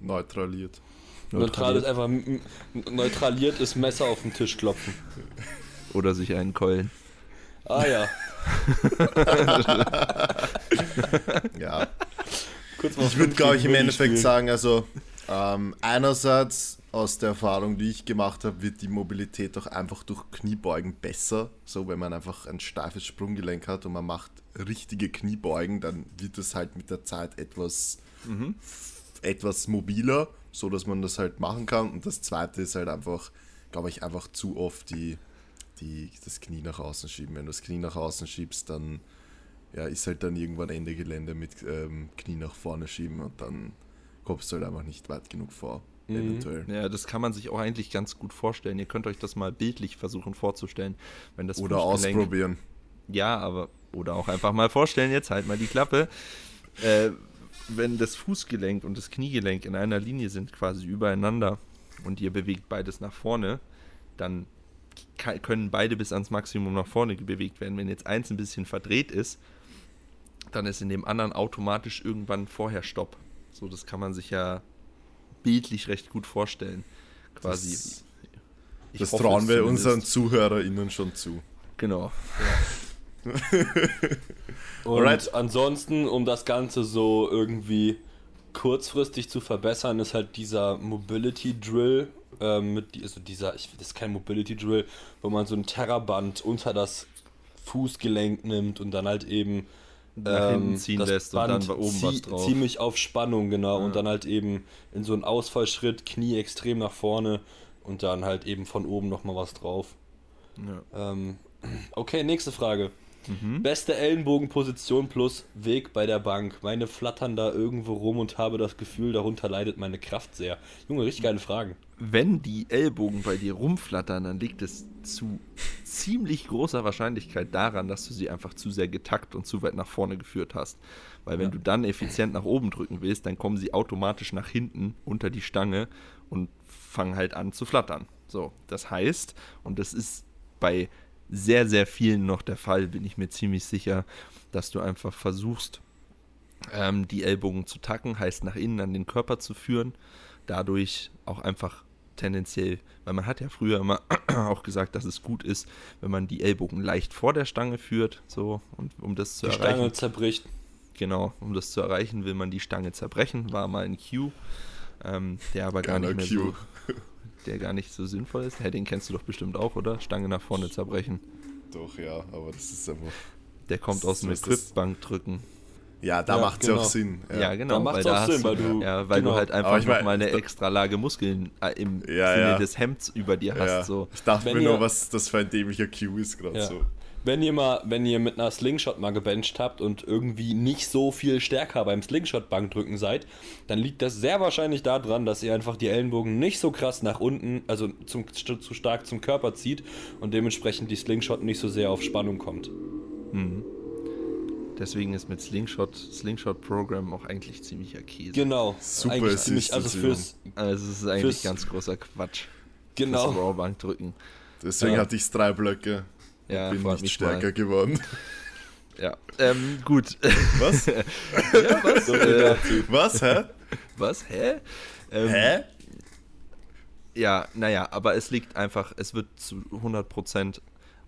B: Neutraliert.
C: Neutral ist einfach neutraliert ist Messer auf den Tisch klopfen.
A: Oder sich einen keulen.
C: Ah ja. <laughs>
B: Ja. Ich würde, glaube ich, im Endeffekt
C: Willi
B: sagen, also ähm, einerseits aus der Erfahrung, die ich gemacht habe, wird die Mobilität auch einfach durch Kniebeugen besser. So, wenn man einfach ein steifes Sprunggelenk hat und man macht richtige Kniebeugen, dann wird es halt mit der Zeit etwas, etwas mobiler, so dass man das halt machen kann. Und das zweite ist halt einfach, glaube ich, einfach zu oft die, die, das Knie nach außen schieben. Wenn du das Knie nach außen schiebst, dann ja, ist halt dann irgendwann Ende Gelände mit ähm, Knie nach vorne schieben und dann kommst du halt einfach nicht weit genug vor.
C: Mhm.
B: Eventuell.
A: Ja, das kann man sich auch eigentlich ganz gut vorstellen. Ihr könnt euch das mal bildlich versuchen vorzustellen. Wenn das
B: Oder
A: Fußgelenk-
B: ausprobieren.
A: Ja, aber, oder auch einfach mal vorstellen, jetzt halt mal die Klappe. Äh, wenn das Fußgelenk und das Kniegelenk in einer Linie sind, quasi übereinander, und ihr bewegt beides nach vorne, dann können beide bis ans Maximum nach vorne bewegt werden. Wenn jetzt eins ein bisschen verdreht ist, dann ist in dem anderen automatisch irgendwann vorher Stopp. So, das kann man sich ja bildlich recht gut vorstellen. Quasi.
B: Das,
A: Ich
B: das
A: hoffe
B: trauen wir
A: zumindest.
B: unseren ZuhörerInnen schon zu.
A: Genau. <laughs>
C: Und
B: Alright.
C: ansonsten, um das Ganze so irgendwie kurzfristig zu verbessern, ist halt dieser Mobility Drill. Ähm, mit also dieser, ich, das ist kein Mobility Drill, wo man so ein Terraband unter das Fußgelenk nimmt und dann halt eben
A: Nach hinten ziehen
C: das
A: lässt und dann oben was drauf.
C: Ziemlich auf Spannung, genau. Und dann halt eben in so einen Ausfallschritt, Knie extrem nach vorne und dann halt eben von oben nochmal was drauf.
A: Ja.
C: Ähm, okay, nächste Frage.
A: Mhm.
C: Beste Ellenbogenposition plus Weg bei der Bank. Meine flattern da irgendwo rum und habe das Gefühl, darunter leidet meine Kraft sehr. Junge, richtig geile Fragen.
A: Wenn die Ellbogen bei dir rumflattern, dann liegt es zu ziemlich großer Wahrscheinlichkeit daran, dass du sie einfach zu sehr getackt und zu weit nach vorne geführt hast. Weil wenn
C: Ja.
A: du dann effizient nach oben drücken willst, dann kommen sie automatisch nach hinten unter die Stange und fangen halt an zu flattern. So, das heißt, und das ist bei sehr, sehr vielen noch der Fall, bin ich mir ziemlich sicher, dass du einfach versuchst, ähm, die Ellbogen zu tacken, heißt nach innen an den Körper zu führen, dadurch auch einfach tendenziell, weil man hat ja früher immer <clears throat> auch gesagt, dass es gut ist, wenn man die Ellbogen leicht vor der Stange führt, so und um das zu
C: Die
A: erreichen.
C: Stange zerbricht.
A: Genau, um das zu erreichen, will man die Stange zerbrechen, war mal ein Cue, ähm, der aber gar
B: Geiler
A: nicht mehr
B: Cue.
A: so, der gar nicht so sinnvoll ist. Hey, den kennst du doch bestimmt auch, oder? Stange nach vorne zerbrechen.
B: Doch, ja, aber das ist einfach.
A: Der kommt aus dem. Equipbank drücken.
B: Ja, da
C: Ja,
B: macht es
C: genau.
B: auch Sinn.
A: Ja, genau.
C: Da macht's
A: weil
C: auch Sinn, weil
A: du, ja, weil
C: genau.
A: du halt einfach
B: ich
A: noch
B: mein,
A: mal eine extra Lage Muskeln äh, im
B: Ja,
A: Sinne
B: ja.
A: des Hemds über dir hast.
B: Ja.
A: So.
B: Ich dachte
C: Wenn
B: mir
C: ihr-
B: nur, was das für ein dämlicher Cue ist gerade
C: Ja.
B: so.
C: Wenn ihr mal, wenn ihr mit einer Slingshot mal gebencht habt und irgendwie nicht so viel stärker beim Slingshot-Bankdrücken seid, dann liegt das sehr wahrscheinlich daran, dass ihr einfach die Ellenbogen nicht so krass nach unten, also zum, zu stark zum Körper zieht und dementsprechend die Slingshot nicht so sehr auf Spannung kommt.
A: deswegen ist mit Slingshot, Slingshot Program auch eigentlich ziemlicher Käse.
C: Genau.
B: Super
C: eigentlich
B: ist
C: ziemlich, also fürs,
A: Also es ist eigentlich ganz großer Quatsch.
C: genau.
A: Fürs Rawbank drücken.
B: Deswegen
C: Ja.
B: hatte ich drei Blöcke.
A: Ja,
B: Bin nicht stärker
A: mal.
B: geworden.
A: Ja, ähm, gut.
B: Was? <laughs>
A: ja, was? Äh.
B: Was, hä?
A: was? Hä? Ähm,
B: Hä?
A: Ja, naja, aber es liegt einfach, es wird zu 100%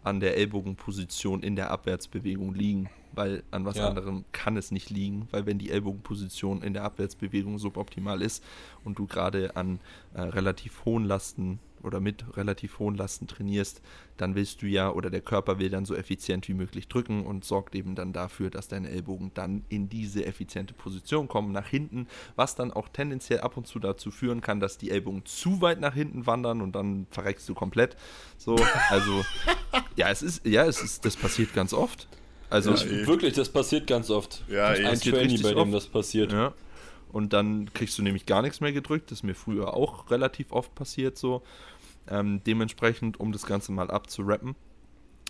A: an der Ellbogenposition in der Abwärtsbewegung liegen, weil an was
C: Ja.
A: anderem kann es nicht liegen, weil wenn die Ellbogenposition in der Abwärtsbewegung suboptimal ist und du gerade an äh, relativ hohen Lasten oder mit relativ hohen Lasten trainierst, dann willst du ja oder der Körper will dann so effizient wie möglich drücken und sorgt eben dann dafür, dass deine Ellbogen dann in diese effiziente Position kommen, nach hinten, was dann auch tendenziell ab und zu dazu führen kann, dass die Ellbogen zu weit nach hinten wandern und dann verreckst du komplett. So, also <laughs> ja, es ist ja, es ist das passiert ganz oft. Also
B: Ja,
A: ich.
C: Wirklich, das passiert ganz oft.
B: Ja,
C: Das ist ein Trainee, bei dem
A: oft.
C: das passiert.
A: Ja. Und dann kriegst du nämlich gar nichts mehr gedrückt. Das ist mir früher auch relativ oft passiert so. Ähm, dementsprechend, um das Ganze mal abzurappen,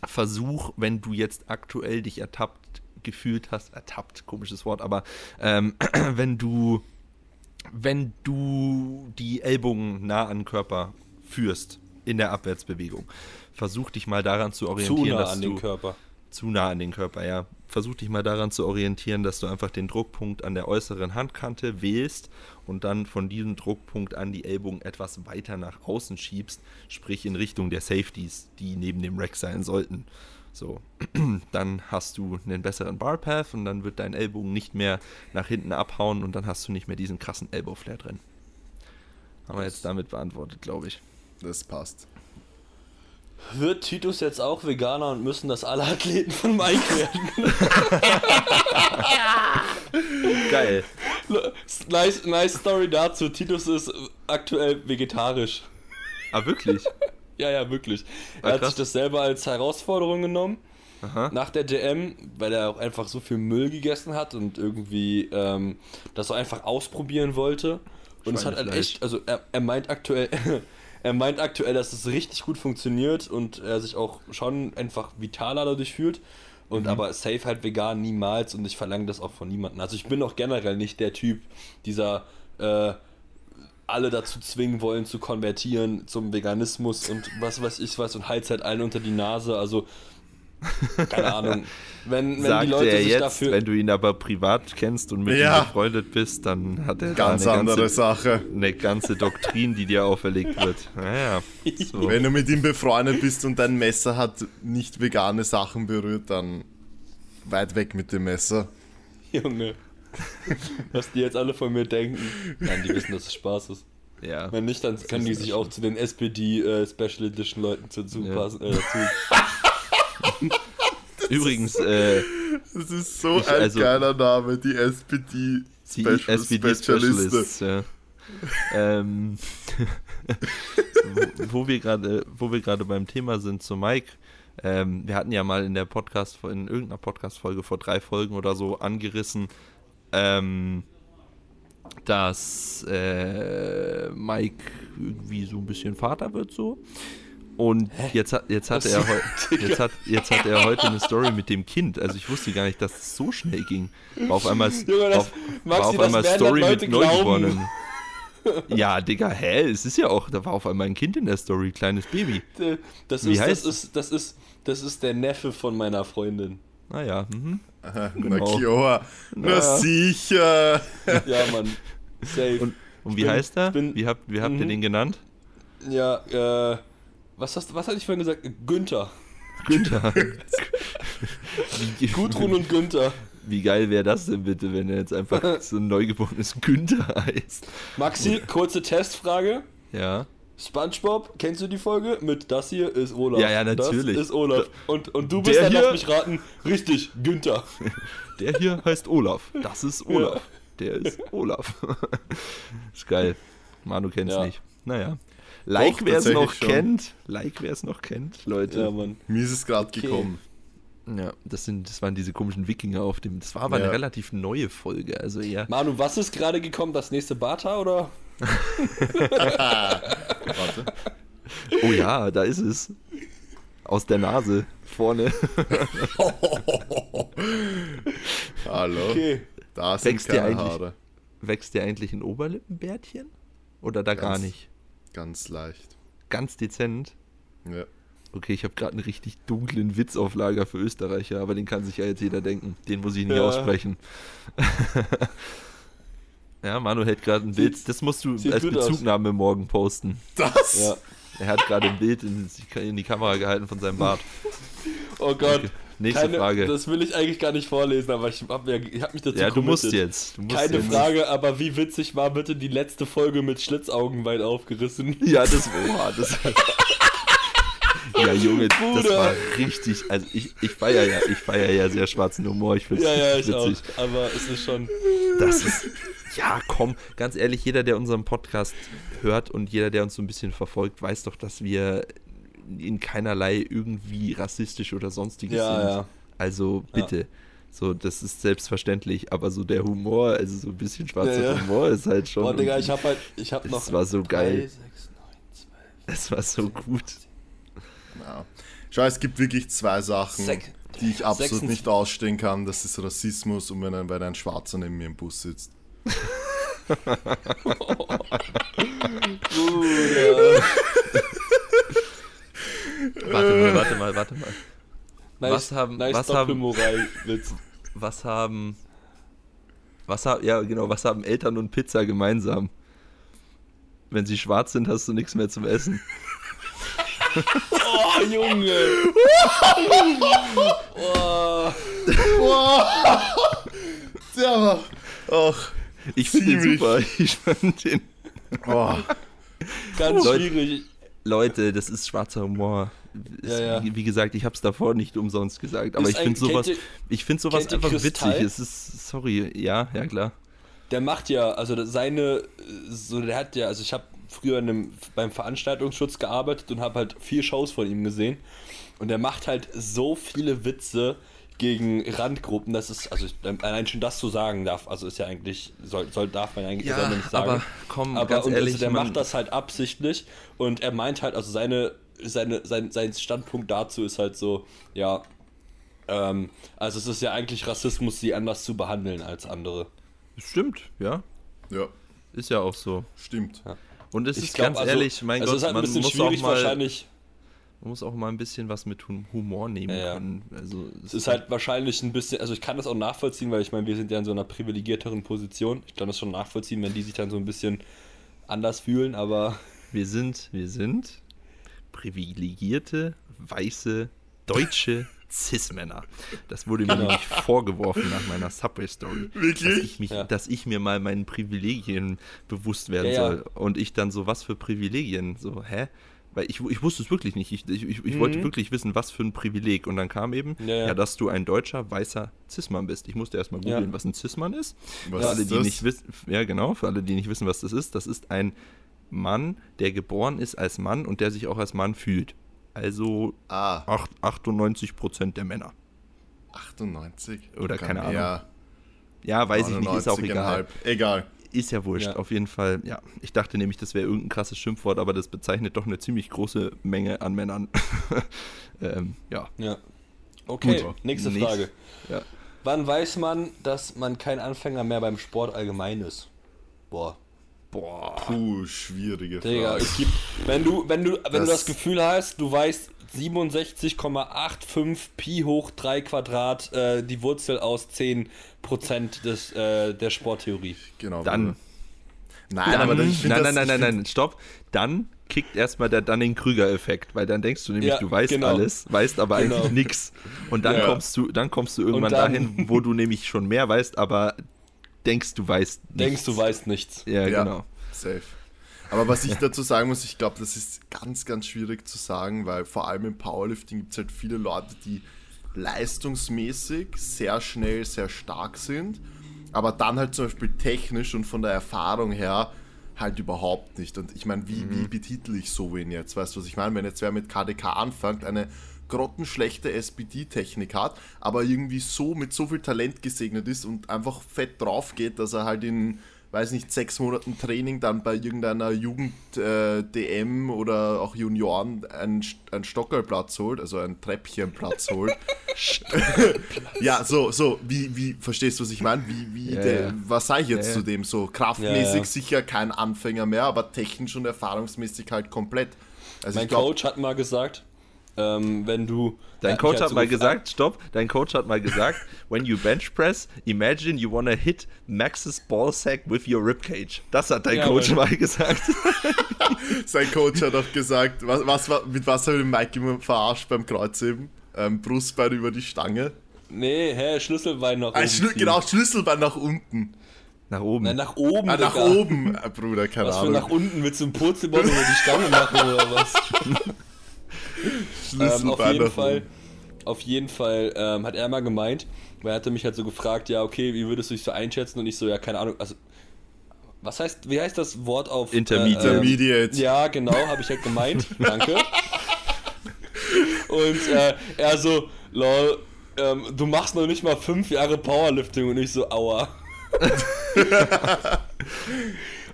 A: versuch, wenn du jetzt aktuell dich ertappt gefühlt hast, ertappt, komisches Wort, aber ähm, <clears throat> wenn du wenn du die Ellbogen nah an den Körper führst in der Abwärtsbewegung, versuch dich mal daran zu
C: Zu
A: orientieren,
C: nah
A: dass
C: an
A: du
C: den Körper.
A: Zu nah an den Körper, ja. Versuch dich mal daran zu orientieren, dass du einfach den Druckpunkt an der äußeren Handkante wählst und dann von diesem Druckpunkt an die Ellbogen etwas weiter nach außen schiebst, sprich in Richtung der Safeties, die neben dem Rack sein sollten. So, <clears throat> dann hast du einen besseren Barpath und dann wird dein Ellbogen nicht mehr nach hinten abhauen und dann hast du nicht mehr diesen krassen Elbow Flare drin. Haben wir jetzt damit beantwortet, glaube ich.
B: Das passt.
C: Wird Titus jetzt auch Veganer und müssen das alle Athleten von Mike werden? <laughs>
A: Geil.
C: nice, nice Story dazu. Titus ist aktuell vegetarisch.
A: Ah, wirklich?
C: Ja, ja, wirklich.
A: Ah,
C: Er hat
A: krass.
C: sich das selber als Herausforderung genommen.
A: Aha.
C: Nach der DM, weil er auch einfach so viel Müll gegessen hat und irgendwie ähm, das so einfach ausprobieren wollte. Und es hat halt echt, also er, er meint aktuell, <laughs> er meint aktuell, dass es richtig gut funktioniert und er sich auch schon einfach vitaler dadurch fühlt. Und aber safe halt vegan niemals und ich verlange das auch von niemandem. Also ich bin auch generell nicht der Typ, dieser äh, alle dazu zwingen wollen zu konvertieren zum Veganismus und was weiß ich was und heizt halt allen unter die Nase. Also keine Ahnung. Wenn, wenn
A: Sagt
C: die Leute
A: er
C: sich
A: jetzt,
C: dafür
A: wenn du ihn aber privat kennst und mit
B: Ja.
A: ihm befreundet bist, dann hat er
B: Ganz
A: da eine
B: andere
A: ganze,
B: Sache.
A: eine ganze Doktrin, die dir auferlegt wird. Naja, so.
B: Wenn du mit ihm befreundet bist und dein Messer hat nicht vegane Sachen berührt, dann weit weg mit dem Messer.
C: Junge. Was die jetzt alle von mir denken. Nein, die wissen, dass es Spaß ist.
A: ja.
C: Wenn nicht, dann können die sich auch zu den SPD äh, Special Edition Leuten zu, zu
A: Ja.
C: passen. Äh, zu. <laughs> <laughs>
A: Übrigens, äh,
B: Das ist so
A: Ich-
B: ein
A: also-
B: geiler Name, die SPD
A: die
B: Special
A: SPD. Specialists, ja. ähm, <laughs> wo wir gerade, wo wir gerade beim Thema sind zu Mike. Ähm, wir hatten ja mal in der Podcast, in irgendeiner Podcast-Folge vor drei Folgen oder so angerissen, ähm, dass äh, Mike irgendwie so ein bisschen Vater wird so. Und jetzt hat, jetzt, hat
C: Was?
A: er jetzt, hat, jetzt hat er heute eine Story mit dem Kind. Also ich wusste gar nicht, dass es so schnell ging. War auf einmal, <laughs>
C: Junge, das-
A: auf,
C: Maxi,
A: war auf
C: das
A: einmal Story
C: Leute
A: mit Neugeborenen. <laughs> Ja, Digga, hä? Es ist ja auch, da war auf einmal ein Kind in der Story, kleines Baby.
C: Äh, Das
A: Wie
C: ist, das
A: heißt-
C: ist, das ist, das ist der Neffe von meiner Freundin.
A: Naja, mhm.
B: Aha,
A: Genau.
B: Na klar. Na
A: Ja.
B: sicher. <laughs>
C: Ja, Mann. Safe.
A: Und, und wie
C: bin-
A: heißt er?
C: bin-
A: wie habt, wie habt ihr
C: Mhm.
A: den genannt?
C: ja, äh, was hast du, was hatte ich vorhin gesagt? Günther.
A: Günther. <laughs>
C: Gudrun und Günther.
A: Wie geil wäre das denn bitte, wenn er jetzt einfach <laughs> so ein neugeborenes Günther heißt?
C: Maxi, kurze Testfrage.
A: Ja.
C: SpongeBob, kennst du die Folge? Mit das hier ist Olaf.
A: Ja, ja, natürlich.
C: Das ist Olaf. Und, und du bist
A: Der
C: dann
A: hier-
C: auf mich raten. Richtig, Günther. <laughs>
A: Der hier heißt Olaf. Das ist Olaf. Der ist Olaf. ist geil. Manu kennt's
C: Ja.
A: nicht. Naja. Like, wer es noch
B: schon.
A: kennt. Like, wer es noch kennt, Leute.
C: Ja, Mann.
B: Mir ist es gerade gekommen.
A: Ja, das, sind, das waren diese komischen Wikinger auf dem. Das war aber
B: Ja.
A: eine relativ neue Folge. Also eher.
C: Manu, was ist gerade gekommen? Das nächste Bata oder? <laughs>
B: Warte.
A: Oh ja, da ist es. Aus der Nase. Vorne. <laughs>
B: Hallo.
C: Okay.
B: Da sind
A: Wächst dir
B: keine
A: eigentlich-
B: Haare.
A: Wächst dir eigentlich ein Oberlippenbärtchen? Oder da gar
B: Ganz.
A: nicht?
B: Ganz leicht.
A: Ganz dezent.
B: Ja.
A: Okay, ich habe gerade einen richtig dunklen Witz auf Lager für Österreicher, aber den kann sich ja jetzt jeder denken. Den muss ich nicht
C: Ja.
A: aussprechen. <laughs> ja, Manu hält gerade ein Bild. Das musst du
C: sieht
A: als
C: gut aus.
A: Bezugnahme morgen posten.
B: Das?
C: Ja.
A: Er hat gerade ein Bild in die, in die Kamera gehalten von seinem Bart.
C: Oh Gott.
A: Okay, nächste Frage.
C: Das will ich eigentlich gar nicht vorlesen, aber ich habe hab mich dazu
A: Ja, du musst jetzt. Du musst
C: Keine
A: jetzt.
C: Frage, aber wie witzig war bitte die letzte Folge mit Schlitzaugen weit aufgerissen? <laughs>
A: Ja, das war das. Ja, Junge, das
C: Bruder.
A: war richtig. Also ich, ich feiere ja, ich feier ja sehr schwarzen Humor. Ich finde
C: Ja, ja, ich
A: witzig.
C: auch. Aber es ist schon.
A: Das ist. Ja, komm, ganz ehrlich, jeder, der unseren Podcast hört und jeder, der uns so ein bisschen verfolgt, weiß doch, dass wir in keinerlei irgendwie rassistisch oder sonstiges
C: Ja,
A: sind.
C: ja.
A: Also bitte. So, das ist selbstverständlich, aber so der Humor, also so ein bisschen schwarzer
C: Ja, ja.
A: Humor ist halt schon.
C: Boah, Digga, ich hab halt. Ich hab noch.
A: Das war so geil.
C: 6, 9, 12.
A: Es war so gut.
B: Ja. Schau, es gibt wirklich zwei Sachen,
C: Sek-
B: die ich absolut
C: 26.
B: nicht ausstehen kann. Das ist Rassismus und wenn ein, wenn ein Schwarzer neben mir im Bus sitzt. <laughs> <laughs>
C: Bruder. <laughs>
A: Warte mal, warte mal, warte mal.
C: Nice,
A: Was haben-
C: nice
A: was haben-. Was haben. Was haben. Ja, genau, was haben Eltern und Pizza gemeinsam? Wenn sie schwarz sind, hast du nichts mehr zum Essen.
C: Oh, Junge! oh,
B: Der war. Ach.
A: Ich finde den super. Ich fand den.
B: Oh.
C: ganz
A: Leute.
C: schwierig.
A: Leute, das ist schwarzer Humor. Ist,
C: Ja, ja.
A: Wie, wie gesagt, ich habe es davor nicht umsonst gesagt, aber
C: Ist
A: ich finde sowas,
C: kennt ihr-
A: ich finde sowas einfach
C: Kristall?
A: witzig. Es ist, sorry, ja, ja klar.
C: Der macht ja, also seine, so der hat ja, also ich habe früher in einem, beim Veranstaltungsschutz gearbeitet und habe halt vier Shows von ihm gesehen. Und der macht halt so viele Witze gegen Randgruppen, das ist, also ich, allein schon das zu sagen darf, also ist ja eigentlich, soll, soll darf man eigentlich man nicht sagen.
A: aber komm,
C: Aber
A: ganz
C: und
A: ehrlich,
C: also der macht das halt absichtlich und er meint halt, also seine, seine, sein, sein Standpunkt dazu ist halt so, ja, ähm, also es ist ja eigentlich Rassismus, sie anders zu behandeln als andere.
A: Stimmt, ja,
B: Ja,
A: ist ja auch so.
B: stimmt.
A: Und es
C: Ich
A: ist
C: glaub,
A: ganz
C: also-
A: ehrlich, mein
C: also
A: Gott,
C: es ist halt
A: man
C: ein bisschen
A: muss auch
C: schwierig
A: mal,
C: wahrscheinlich.
A: Man muss auch mal ein bisschen was mit Hum- Humor nehmen
C: Ja,
A: können. Also
C: Es ist halt wahrscheinlich ein bisschen, also ich kann das auch nachvollziehen, weil ich meine, wir sind ja in so einer privilegierteren Position. Ich kann das schon nachvollziehen, wenn die sich dann so ein bisschen anders fühlen, aber
A: wir sind, wir sind privilegierte, weiße, deutsche <laughs> Cis-Männer. Das wurde mir
C: Genau.
A: nämlich vorgeworfen nach meiner Subway-Story.
B: Wirklich?
A: Dass ich, mich,
C: Ja.
A: dass ich mir mal meinen Privilegien bewusst werden
C: ja.
A: soll. Und ich dann so, was für Privilegien? So, hä? Weil ich, ich wusste es wirklich nicht. Ich, ich, ich, ich wollte
C: Mhm.
A: wirklich wissen, was für ein Privileg. Und dann kam eben,
C: Ja,
A: ja,
C: ja.
A: dass du ein deutscher, weißer Cis-Mann bist. Ich musste erstmal googeln,
C: Ja.
A: was ein Cis-Mann ist.
B: Was
A: für alle,
B: ist
A: die
B: das?
A: nicht wissen, ja genau, für alle, die nicht wissen, was das ist, das ist ein Mann, der geboren ist als Mann und der sich auch als Mann fühlt. Also
B: Ah,
A: acht- 98% der Männer.
B: 98?
A: Oder keine Ahnung. Ja, weiß ich nicht, ist auch
B: 99,5.
A: egal.
B: Egal.
A: Ist ja wurscht,
C: Ja.
A: auf jeden Fall. Ja, ich dachte nämlich, das wäre irgendein krasses Schimpfwort, aber das bezeichnet doch eine ziemlich große Menge an Männern. <laughs> ähm, ja.
C: ja. Okay,
A: Gut.
C: nächste
A: Nächst-
C: Frage.
A: ja.
C: Wann weiß man, dass man kein Anfänger mehr beim Sport allgemein ist? Boah.
A: Boah.
B: Puh, schwierige
C: Digga,
B: Frage.
C: es gibt, wenn du, wenn du, wenn du
B: Das-
C: das Gefühl hast, du weißt 67,85 Pi hoch 3 Quadrat, äh, die Wurzel aus 10 Prozent des, äh, der Sporttheorie.
B: Genau.
A: Dann-.
B: Nein,
A: Dann,
B: aber
A: nein,
B: ich
A: nein,
B: das-
A: nein, nein,
B: find-
A: nein, stopp. Dann kickt erstmal der Dunning-Krüger-Effekt, weil dann denkst du nämlich,
C: Ja,
A: du weißt
C: genau.
A: alles, weißt aber
C: Genau.
A: eigentlich nichts. Und dann
B: Ja.
A: kommst du, dann kommst du irgendwann
C: dann-
A: dahin, wo du nämlich schon mehr weißt, aber denkst du weißt nichts.
C: Denkst du weißt nichts.
A: Ja,
B: Ja.
A: genau.
B: Safe. Aber was ich <laughs> dazu sagen muss, ich glaube, das ist ganz, ganz schwierig zu sagen, weil vor allem im Powerlifting gibt es halt viele Leute, die leistungsmäßig sehr schnell, sehr stark sind, aber dann halt zum Beispiel technisch und von der Erfahrung her halt überhaupt nicht. Und ich meine, wie, wie betitel ich so wen jetzt? Weißt du, was ich meine? Wenn jetzt wer mit KDK anfängt, eine grottenschlechte SPD-Technik hat, aber irgendwie so mit so viel Talent gesegnet ist und einfach fett drauf geht, dass er halt in weiß nicht, sechs Monaten Training dann bei irgendeiner Jugend-DM äh, oder auch Junioren einen, einen Stockerplatz holt, also einen Treppchenplatz holt. ja, so, so, wie, wie, verstehst du, was ich meine? Wie, wie,
A: Ja,
B: der,
A: ja.
B: was sage ich jetzt
A: Ja,
B: zu dem? So kraftmäßig sicher kein Anfänger mehr, aber technisch und erfahrungsmäßig halt komplett. Also
C: Mein
B: glaub,
C: Coach hat mal gesagt, ähm, wenn du.
A: Dein
C: er
A: Coach
C: mich
A: hat
C: so
A: mal gesagt, stopp, dein Coach hat mal gesagt, <laughs> when you bench press, imagine you wanna hit Max's ballsack with your ribcage. Das hat dein
C: Ja,
A: Coach
C: aber-
A: mal gesagt. <laughs>
B: Sein Coach hat auch gesagt, was, was, war- mit was hat Mike immer verarscht beim Kreuzheben? Ähm, Brustbein über die Stange.
C: Nee, hä, Schlüsselbein nach oben.
B: Ah,
C: ziehen.
B: genau, Schlüsselbein nach unten.
A: Nach oben.
C: Nein, nach oben.
B: Ah, nach
C: Digga.
B: oben, äh, Bruder, keine
C: Was für
B: Ahnung.
C: nach unten mit so einem Purzelbaum über die Stange machen oder was? <laughs> <laughs> ähm, auf jeden Fall, auf jeden Fall ähm, hat er mal gemeint, weil er hatte mich halt so gefragt, ja, okay, wie würdest du dich so einschätzen? Und ich so, ja, keine Ahnung, also, was heißt, wie heißt das Wort auf
A: Intermediate.
C: Äh,
B: Intermediate.
C: ja, genau, habe ich halt gemeint, <laughs> danke. Und äh, er so, lol, ähm, du machst noch nicht mal fünf Jahre Powerlifting und ich so, aua. <laughs>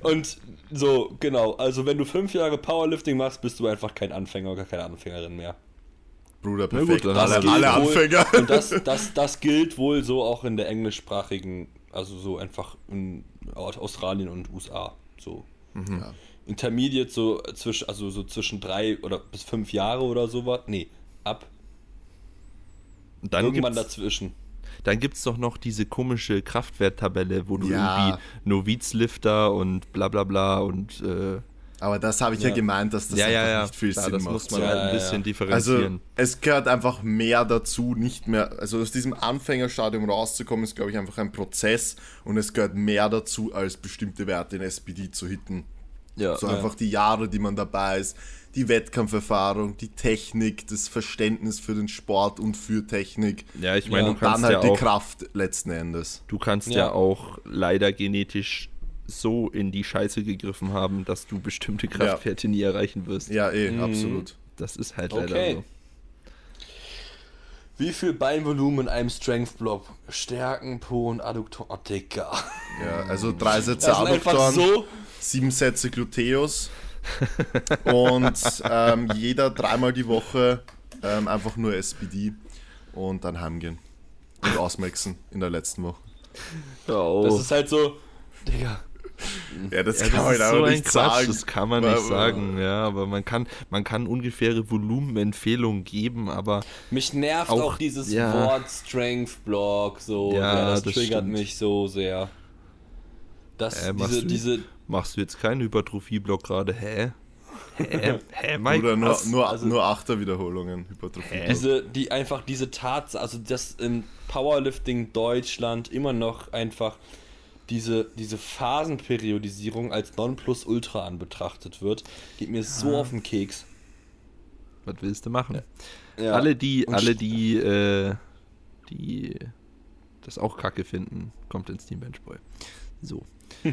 C: und so, genau, also wenn du fünf Jahre Powerlifting machst, bist du einfach kein Anfänger oder keine Anfängerin mehr.
B: Bruder,
A: Na gut,
B: perfekt.
A: dann
B: alle alle
C: wohl,
B: Anfänger.
C: Und das, das, das gilt wohl so auch in der englischsprachigen, also so einfach in Australien und USA. So.
B: Ja.
C: Intermediate so zwischen, also so zwischen drei oder bis fünf Jahre oder sowas. Nee, ab
A: dann
C: irgendwann dazwischen.
A: Dann gibt's doch noch diese komische Kraftwerttabelle, wo du
B: Ja.
A: irgendwie Novizlifter und bla bla bla und äh,
B: Aber das habe ich ja.
C: Ja.
B: gemeint, dass das
A: ja, ja,
B: einfach
A: ja,
B: nicht viel
A: klar,
B: Sinn
A: das
B: macht.
A: muss man
C: Ja,
A: halt ein bisschen
C: ja.
B: Also
A: differenzieren.
B: es gehört einfach mehr dazu, nicht mehr, also aus diesem Anfängerstadium rauszukommen, ist glaube ich einfach ein Prozess und es gehört mehr dazu, als bestimmte Werte in SPD zu hitten.
A: ja,
B: So
C: Ja.
B: einfach die Jahre, die man dabei ist, die Wettkampferfahrung, die Technik, das Verständnis für den Sport und für Technik.
A: ja, ich meine,
C: Ja.
A: du kannst
B: Dann halt
A: ja
B: die
A: auch,
B: Kraft letzten Endes.
A: du kannst ja.
C: Ja.
A: auch leider genetisch so in die Scheiße gegriffen haben, dass du bestimmte Kraftwerte nie erreichen wirst.
B: Ja, eh,
C: Mhm.
B: absolut.
A: Das ist halt leider
C: Okay.
A: so.
C: Wie viel Beinvolumen in einem Strength Block? Stärken, Po und Adduktor. Oh, Digga.
B: Ja, also drei Sätze Adduktoren,
C: so.
B: sieben Sätze Gluteus und ähm, jeder dreimal die Woche ähm, einfach nur SPD und dann heimgehen und ausmaxen in der letzten Woche.
A: Oh.
C: Das ist halt so. Digga.
B: Ja, das
A: Ja,
B: kann
A: das
B: man
A: ist
B: halt
A: so
B: nicht
A: Quatsch,
B: sagen.
A: das kann man nicht sagen, ja, aber man kann, man kann ungefähre Volumenempfehlungen geben, aber
C: Mich nervt auch,
A: Auch-
C: dieses
A: ja.
C: Wort Strength Block so.
A: Ja,
C: Ja, das,
A: das
C: triggert
A: stimmt.
C: mich so sehr. Das,
A: Äh,
C: diese, diese,
A: machst du jetzt keinen Hypertrophie-Block gerade? Hä? Hä? <laughs> Hä, Mike?
B: Oder nur, nur,
C: Also-
B: nur Achterwiederholungen, Hypertrophie.
A: Hä?
C: diese, die einfach diese Tatsache, also dass in Powerlifting Deutschland immer noch einfach diese, diese Phasenperiodisierung als Nonplusultra an betrachtet wird, geht mir so auf den Keks.
A: Was willst du machen?
C: Ja.
A: Alle, die,
C: Und
A: alle, die, äh, die das auch kacke finden, kommt ins Team Benchboy. So. <laughs>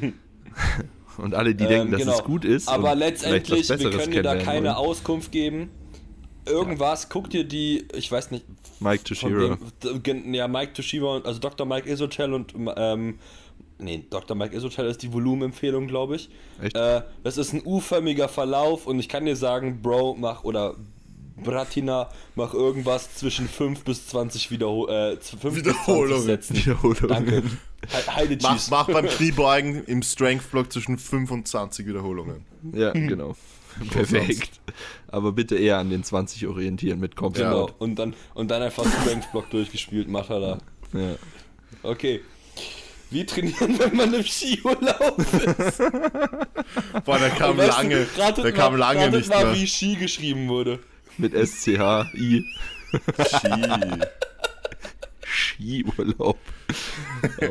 A: Und alle, die
C: Ähm,
A: denken, dass
C: genau.
A: es gut ist.
C: Aber
A: und vielleicht
C: letztendlich, wir können dir da keine
A: wollen.
C: Auskunft geben. Irgendwas, guck dir die, ich weiß nicht,
A: Mike Toshiro.
C: ja, Mike Toshiba, und- also Dr. Mike Isotel und, ähm, nee, Dr. Mike Isotel ist die Volumenempfehlung, glaube ich.
A: Echt?
C: Äh, das ist ein U-förmiger Verlauf und ich kann dir sagen, Bro, mach, oder Bratina, mach irgendwas zwischen 5 bis 20 Wiederhol äh, 5 bis 20
B: Wiederholungen.
A: Wiederholungen.
C: Danke. He- Heide
B: Mach, mach beim <laughs> Kniebeugen im Strength-Block zwischen 25 Wiederholungen.
A: Ja,
C: Hm.
A: genau. <laughs> Perfekt. Aber bitte eher an den 20 orientieren mit Compound.
C: Genau. Und dann, und dann einfach Strength Block durchgespielt, Matala.
A: Ja.
C: Okay. Wie trainieren, wenn man im Skiurlaub ist?
B: Boah, der kam
C: Und weißt du,
B: lange,
C: ratet
B: der kam
C: mal,
B: lange nicht
C: mal,
B: mehr.
C: wie Ski geschrieben wurde.
A: Mit SCH-I.
B: Ski.
A: Skiurlaub.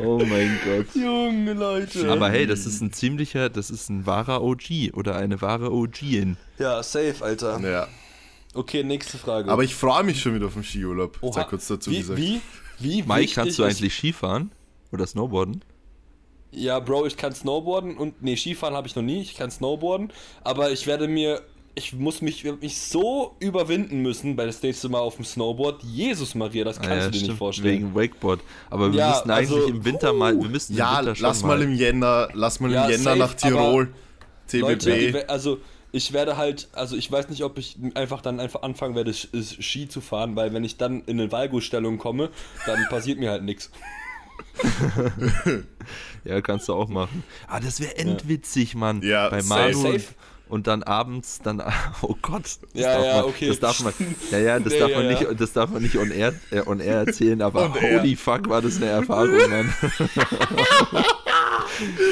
A: Oh mein Gott.
C: Junge Leute.
A: Aber hey, das ist ein ziemlicher, das ist ein wahrer OG oder eine wahre OGin.
C: ja, safe, Alter.
B: Ja.
C: Okay, nächste Frage.
B: Aber ich freue mich schon wieder auf den Skiurlaub.
C: Oha.
B: Sei kurz dazu
C: wie,
B: gesagt.
C: Wie, wie
A: Mike, kannst du eigentlich Skifahren? Oder Snowboarden?
C: Ja, Bro, ich kann Snowboarden und nee, Skifahren habe ich noch nie. Ich kann Snowboarden, aber ich werde mir ich muss mich, mich so überwinden müssen bei das nächste Mal auf dem Snowboard. Jesus Maria, das kannst
A: Ah, ja,
C: du dir
A: stimmt,
C: nicht vorstellen.
A: Wegen Wakeboard. Aber wir
C: Ja,
A: müssen eigentlich
C: also,
A: im Winter mal, wir müssen
B: Ja,
A: im Winter
B: lass mal im Jänner, lass mal
C: Ja,
B: im Jänner
C: safe,
B: nach Tirol. TBB.
C: Leute, also ich werde halt, also ich weiß nicht, ob ich einfach dann einfach anfangen werde, Sch- Ski zu fahren, weil wenn ich dann in eine Valgo-Stellung komme, dann <laughs> passiert mir halt nichts. <laughs>
A: Ja, kannst du auch machen. Ah, das wäre endwitzig, Mann.
B: Ja,
A: Bei
B: safe.
A: Manu
C: Safe.
A: und, und dann abends dann <laughs> oh Gott. Das
C: Ja,
A: darf
C: ja,
A: man,
C: okay.
A: Das darf man. Ja, ja, das <laughs>
C: Nee,
A: darf
C: ja,
A: man
C: ja.
A: nicht das darf man nicht on air, äh, on air erzählen, aber
B: On air.
A: holy fuck, war das eine Erfahrung, <laughs> Mann.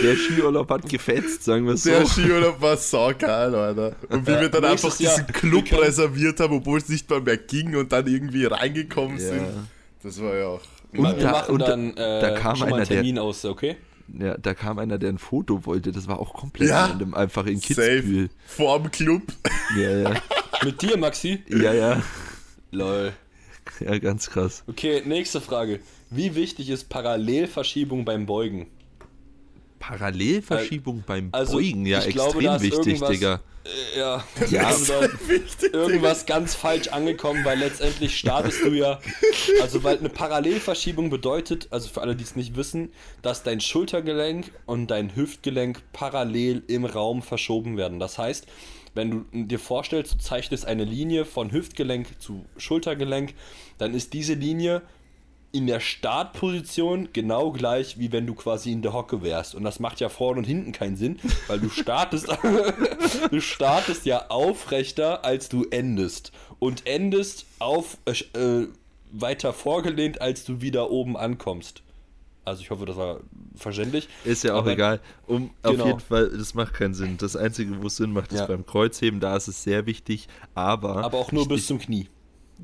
A: Der Skiurlaub hat gefetzt, sagen wir so.
B: Der Skiurlaub war saugeil, Alter. Und wie wir dann einfach diesen
C: Jahr.
B: Club reserviert haben, obwohl es nicht mal mehr ging und dann irgendwie reingekommen
A: Ja.
B: sind. Das war ja auch.
A: Und da- und da-
C: dann äh,
A: da kam
C: schon mal
A: einer,
C: einen
A: der-
C: Termin aus, okay?
A: Ja, da kam einer, der ein Foto wollte, das war auch komplett
B: Ja.
A: random, einfach in Kitzbühel.
B: Vorm Club.
A: Ja, ja. <laughs>
C: Mit dir, Maxi?
A: Ja, ja.
C: Lol.
A: Ja, ganz krass.
C: Okay, nächste Frage. Wie wichtig ist Parallelverschiebung beim Beugen?
A: Parallelverschiebung beim
C: also,
A: Beugen, ja,
C: glaube,
A: extrem
C: ist
A: wichtig,
C: irgendwas-
A: Digga.
C: Äh, ja, <laughs>
A: Ja.
C: also da <laughs> irgendwas ganz falsch angekommen, weil letztendlich startest du ja, also weil eine Parallelverschiebung bedeutet, also für alle, die es nicht wissen, dass dein Schultergelenk und dein Hüftgelenk parallel im Raum verschoben werden. Das heißt, wenn du dir vorstellst, du zeichnest eine Linie von Hüftgelenk zu Schultergelenk, dann ist diese Linie in der Startposition genau gleich, wie wenn du quasi in der Hocke wärst. Und das macht ja vorne und hinten keinen Sinn, weil du startest, <laughs> du startest ja aufrechter, als du endest. Und endest auf äh, äh, weiter vorgelehnt, als du wieder oben ankommst. Also ich hoffe, das war verständlich.
A: Ist ja auch
C: Aber-
A: egal. Um,
C: Genau.
A: Auf jeden Fall, das macht keinen Sinn. Das Einzige, wo es Sinn macht, ist
C: Ja.
A: beim Kreuzheben. Da ist es sehr wichtig. Aber.
C: Aber auch nur
A: ich,
C: bis zum Knie.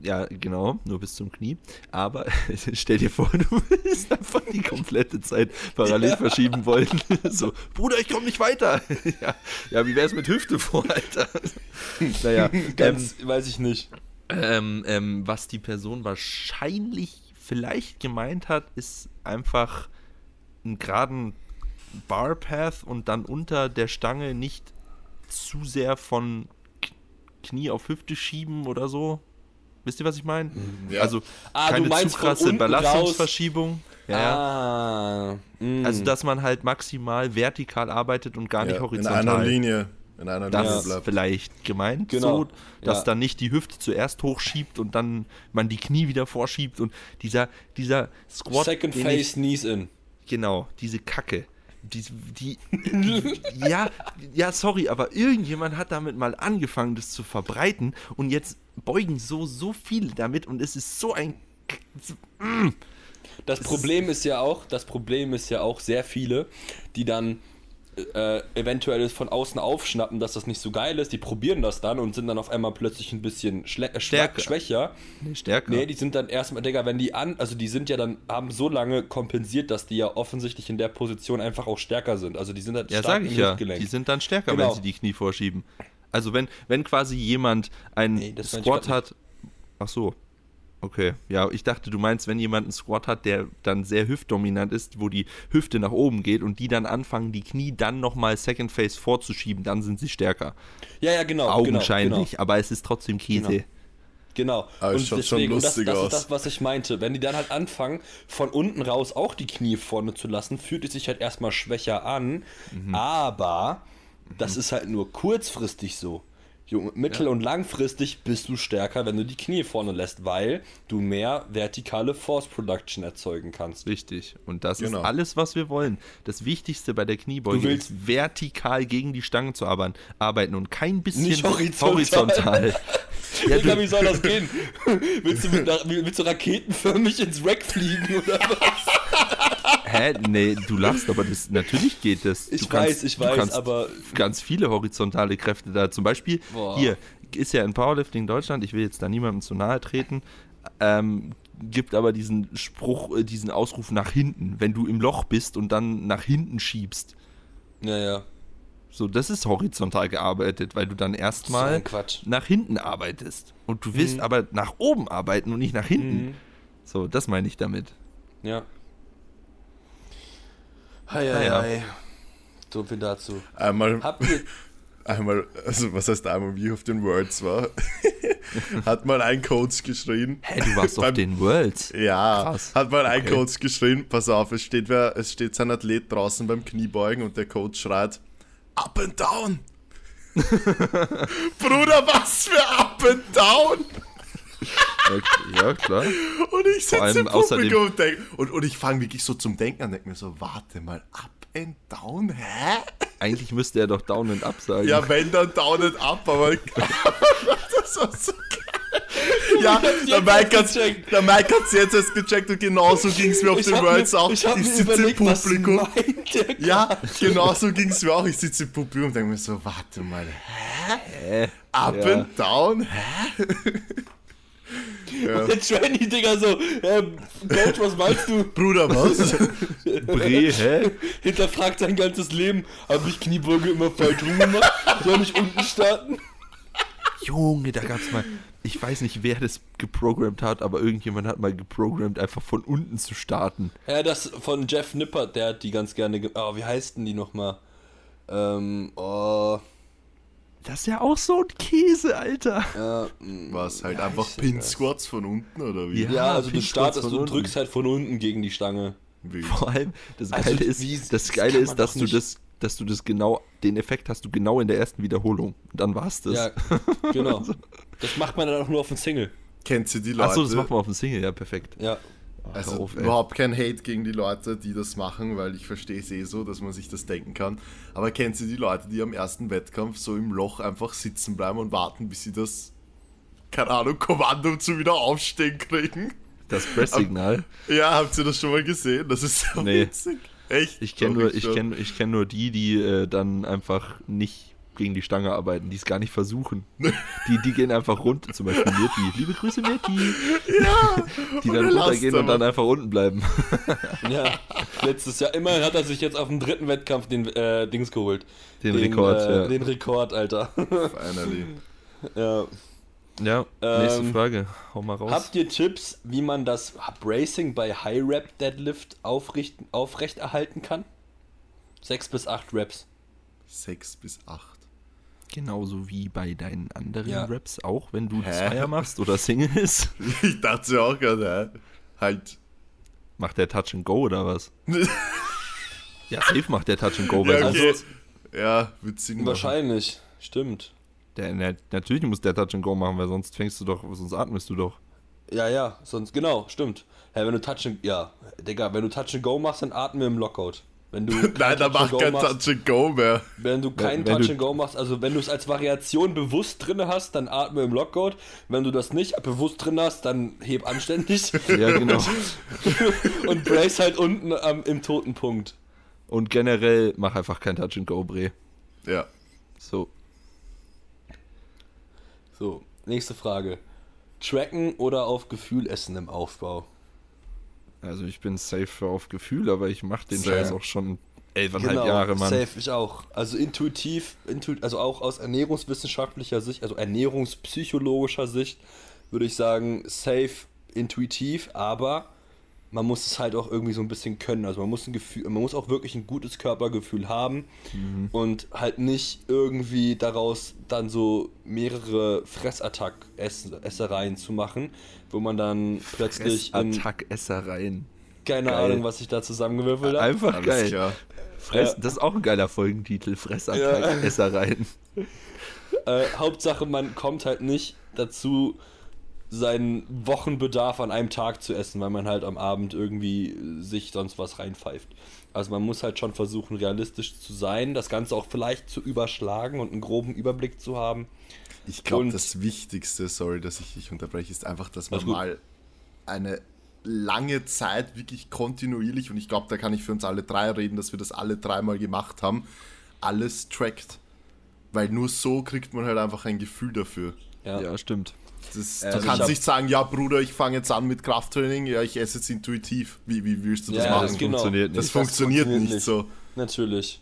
A: Ja, genau, nur bis zum Knie. Aber <laughs> stell dir vor, du willst einfach die komplette Zeit parallel
C: Ja.
A: verschieben wollen. <laughs> So, Bruder, ich komme nicht weiter. <laughs> Ja, ja wie wär's mit Hüfte vor, Alter? Naja, ähm,
C: Ganz, weiß ich nicht.
A: ähm, ähm, was die Person wahrscheinlich vielleicht gemeint hat, ist einfach einen geraden Barpath und dann unter der Stange nicht zu sehr von Knie auf Hüfte schieben oder so. Wisst ihr, was ich meine?
B: Ja.
A: Also
C: Ah,
A: keine zu krasse Belastungsverschiebung. Ja.
C: Ah. mm.
A: Also, dass man halt maximal vertikal arbeitet und gar nicht
B: Ja, in
A: horizontal.
B: einer Linie. In einer Linie
A: Das ist
B: bleibt.
A: vielleicht gemeint
C: Genau.
A: so, dass
C: Ja.
A: dann nicht die Hüfte zuerst hochschiebt und dann man die Knie wieder vorschiebt und dieser, dieser Squat.
C: Second
A: den
C: Face,
A: Ich,
C: Knees in.
A: genau, diese Kacke. Die, die, ja, ja, sorry, aber irgendjemand hat damit mal angefangen, das zu verbreiten und jetzt beugen so, so viele damit und es ist so ein.
C: Das Problem ist ja auch, das Problem ist ja auch sehr viele, die dann äh, eventuell von außen aufschnappen, dass das nicht so geil ist, die probieren das dann und sind dann auf einmal plötzlich ein bisschen
A: Stärker.
C: schwächer.
A: Nee, stärker.
C: Nee, die sind dann erstmal, Digga, wenn die an, also die sind ja dann, haben so lange kompensiert, dass die ja offensichtlich in der Position einfach auch stärker sind. Also die sind halt
A: Ja,
C: stark
A: sag ich ja. Die sind dann stärker,
C: Genau.
A: wenn sie die Knie vorschieben. Also wenn, wenn quasi jemand einen
C: Nee,
A: Squat hat. Ach so. Okay. Ja, ich dachte, du meinst, wenn jemand einen Squat hat, der dann sehr hüftdominant ist, wo die Hüfte nach oben geht und die dann anfangen, die Knie dann nochmal Second Face vorzuschieben, dann sind sie stärker.
C: ja, ja, genau.
A: Augenscheinlich.
C: Genau,
A: Aber es ist trotzdem Käse.
C: Genau. Genau.
B: Aber es
C: und deswegen, und das,
B: lustig
C: das ist das, was ich meinte. Wenn die dann halt anfangen, von unten raus auch die Knie vorne zu lassen, fühlt es sich halt erstmal schwächer an.
A: Mhm.
C: Aber das ist halt nur kurzfristig so. Junge, mittel- und langfristig bist du stärker, wenn du die Knie vorne lässt, weil du mehr vertikale Force Production erzeugen kannst.
A: Richtig. Und das
B: Genau.
A: ist alles, was wir wollen. Das Wichtigste bei der Kniebeuge
C: Du willst-
A: ist, vertikal gegen die Stange zu arbeiten, und kein bisschen
C: Nicht horizontal.
A: horizontal. <laughs> ja,
C: Digga, wie soll das gehen? willst, du mit, willst du raketenförmig ins Rack fliegen oder was?
A: Hä? Nee, du lachst, aber das, natürlich geht das.
C: Ich
A: du kannst,
C: weiß, ich
A: du
C: weiß,
A: kannst
C: aber-
A: ganz viele horizontale Kräfte da. Zum Beispiel
C: Boah.
A: hier ist ja in Powerlifting Deutschland, ich will jetzt da niemandem zu nahe treten, ähm, gibt aber diesen Spruch, äh, diesen Ausruf nach hinten, wenn du im Loch bist und dann nach hinten schiebst.
C: Ja, ja.
A: So, das ist horizontal gearbeitet, weil du dann erstmal nach hinten arbeitest. Und du willst aber nach oben arbeiten und nicht nach hinten.
C: Mhm.
A: So, das meine ich damit.
C: Ja. Hei, hei, hei. So viel dazu.
B: Einmal,
C: Habt ihr. <laughs>
B: einmal, also was heißt einmal, wie ich auf den Worlds war, <laughs> hat mal ein Coach geschrien.
A: Hä, du warst auf
B: Beim-
A: den Worlds.
B: Ja,
A: Krass.
B: hat mal ein
A: Okay.
B: Coach geschrien, pass auf, es steht, wer, es steht sein Athlet draußen beim Kniebeugen und der Coach schreit, Up and down! <laughs> Bruder, was für Up and down!
A: Ja, klar.
B: Und ich sitze im Publikum und, denk, und, und ich fange wirklich so zum Denken an, denke mir so, warte mal, Up and down, hä?
A: Eigentlich müsste er doch Down and Up sagen.
B: Ja, wenn dann down and up, aber <laughs> das war so geil. Ja, der Mike hat's der Mike hat's jetzt erst gecheckt und genauso ging's mir auf
C: Ich
B: den Worlds auch.
C: Ich, mir
B: sitze
C: meint der
B: Ja, genau so ging es mir auch. Ich sitze im Publikum und denke mir so, warte mal,
A: Hä?
B: up
A: Ja.
B: and down? Hä? Ja.
C: Der Tranny, Digga, so, ähm, Coach, was meinst du? <laughs>
B: Bruder, was? <laughs>
A: Bre, hä?
C: Hinterfragt sein ganzes Leben. Habe ich Kniebeuge immer falsch rumgemacht? Soll ich unten starten?
A: Junge, da gab's mal. Ich weiß nicht, wer das geprogrammt hat, aber irgendjemand hat mal geprogrammt, einfach von unten zu starten.
C: Ja, das von Jeff Nippert, der hat die ganz gerne. Ge oh, wie heißt denn die nochmal? Ähm, oh,
A: Das ist ja auch so ein Käse, Alter.
C: ja, mm,
B: Was, halt
C: wie
B: einfach Pin? Squats von unten oder wie?
A: Ja.
C: Ja, also du startest, du
A: von
C: drückst
A: unten.
C: halt von unten gegen die Stange.
B: Wie?
A: Vor allem, das
C: Also,
A: Geile ist,
C: wie-
A: das
C: das
A: Geile ist, dass du
C: nicht-
A: das, dass du das genau, den Effekt hast du genau in der ersten Wiederholung. Und dann war's das.
C: Ja, genau. <laughs> Das macht man dann auch nur auf dem Single.
B: Kennt ihr die Leute?
A: Achso, das macht man auf dem Single, ja, perfekt.
C: Ja.
A: Ach,
B: Also
A: auf,
B: überhaupt kein Hate gegen die Leute, die das machen, weil ich verstehe es eh so, dass man sich das denken kann. Aber kennt ihr die Leute, die am ersten Wettkampf so im Loch einfach sitzen bleiben und warten, bis sie das, keine Ahnung, Kommando zum Wiederaufstehen kriegen?
A: Das Presssignal.
B: Ja, habt ihr das schon mal gesehen? Das ist so
A: Nee.
B: witzig. Echt?
A: Ich kenne nur, ich kenn, ich kenn nur die, die äh, dann einfach nicht gegen die Stange arbeiten, die es gar nicht versuchen. <laughs> Die, die gehen einfach runter, zum Beispiel Mirti. Liebe Grüße, Mirti.
B: Ja,
A: Die dann
B: er
A: runtergehen und dann einfach unten bleiben. <laughs>
C: Ja, letztes Jahr. Immerhin hat er sich jetzt auf dem dritten Wettkampf den äh, Dings geholt.
A: Den Rekord,
C: äh,
A: ja.
C: Den Rekord, Alter.
B: Finally. <laughs>
C: ja.
A: Ja, nächste
C: Ähm,
A: Frage. Hau mal raus.
C: Habt ihr Tipps, wie man das Bracing bei High Rep Deadlift aufrechterhalten kann? Sechs bis acht Reps.
B: Sechs bis acht.
A: Genauso wie bei deinen anderen
C: Ja.
A: Raps auch, wenn du
B: Hä?
A: Zweier machst oder Singles. <laughs>
B: Ich dachte ja auch gerade? Halt.
A: Macht der Touch and Go oder was? <laughs> Ja, safe macht der Touch and Go, weil
B: Ja,
A: sonst,
B: okay. ja, wird Sinn machen.
C: Wahrscheinlich. Stimmt.
A: der, na, natürlich muss der Touch and Go machen, weil sonst fängst du doch, sonst atmest du doch.
C: Ja, ja, sonst, genau, stimmt. Ja, wenn du Touch and, ja, Digga, wenn du Touch and Go machst, dann atme im Lockout. Wenn du <laughs>
B: Nein,
C: kein
B: da
C: Touch and
B: macht
C: Go
B: kein
C: machst-
B: Touch and Go mehr.
C: Wenn du kein
A: wenn
C: Touch
A: du-
C: and Go machst, also wenn du es als Variation bewusst drin hast, dann atme im Lockout. Wenn du das nicht bewusst drin hast, dann heb anständig <laughs>
A: Ja, genau. <laughs>
C: und brace halt unten am, im toten Punkt.
A: Und generell mach einfach kein Touch and Go, Bre.
B: Ja.
A: So.
C: So, nächste Frage. Tracken oder auf Gefühl essen im Aufbau?
A: Also ich bin safe auf Gefühl, aber ich mach den
B: Safe.
A: Scheiß auch schon elfeinhalb Jahre, Mann.
C: Genau, safe, ich auch. Also intuitiv, intu also auch aus ernährungswissenschaftlicher Sicht, also ernährungspsychologischer Sicht, würde ich sagen, safe, intuitiv, aber man muss es halt auch irgendwie so ein bisschen können. Also man muss ein Gefühl, man muss auch wirklich ein gutes Körpergefühl haben
A: Mhm.
C: und halt nicht irgendwie daraus dann so mehrere Fressattack-Essereien zu machen, wo man dann plötzlich in,
A: Attack-Essereien.
C: keine
A: Geil.
C: Ahnung, was ich da zusammengewürfelt habe.
A: Einfach
B: Alles
A: geil.
B: klar.
A: Fress,
C: Ja.
A: Das ist auch ein geiler Folgentitel. Fressattack-Essereien. <laughs>
C: Äh, Hauptsache, man kommt halt nicht dazu, seinen Wochenbedarf an einem Tag zu essen, weil man halt am Abend irgendwie äh, sich sonst was reinpfeift. Also man muss halt schon versuchen, realistisch zu sein, das Ganze auch vielleicht zu überschlagen und einen groben Überblick zu haben.
B: Ich glaube, das Wichtigste, sorry, dass ich dich unterbreche, ist einfach, dass man mal eine lange Zeit wirklich kontinuierlich, und ich glaube, da kann ich für uns alle drei reden, dass wir das alle dreimal gemacht haben, alles trackt. Weil nur so kriegt man halt einfach ein Gefühl dafür.
C: Ja.
A: Ja, stimmt.
B: Das,
C: Also
B: du
C: ich
B: kannst nicht sagen, ja Bruder, ich fange jetzt an mit Krafttraining, ja, ich esse jetzt intuitiv. Wie, wie willst du das
C: Ja,
B: machen?
A: das
C: genau.
A: funktioniert
B: Das
A: nicht.
B: funktioniert nicht so.
C: Natürlich.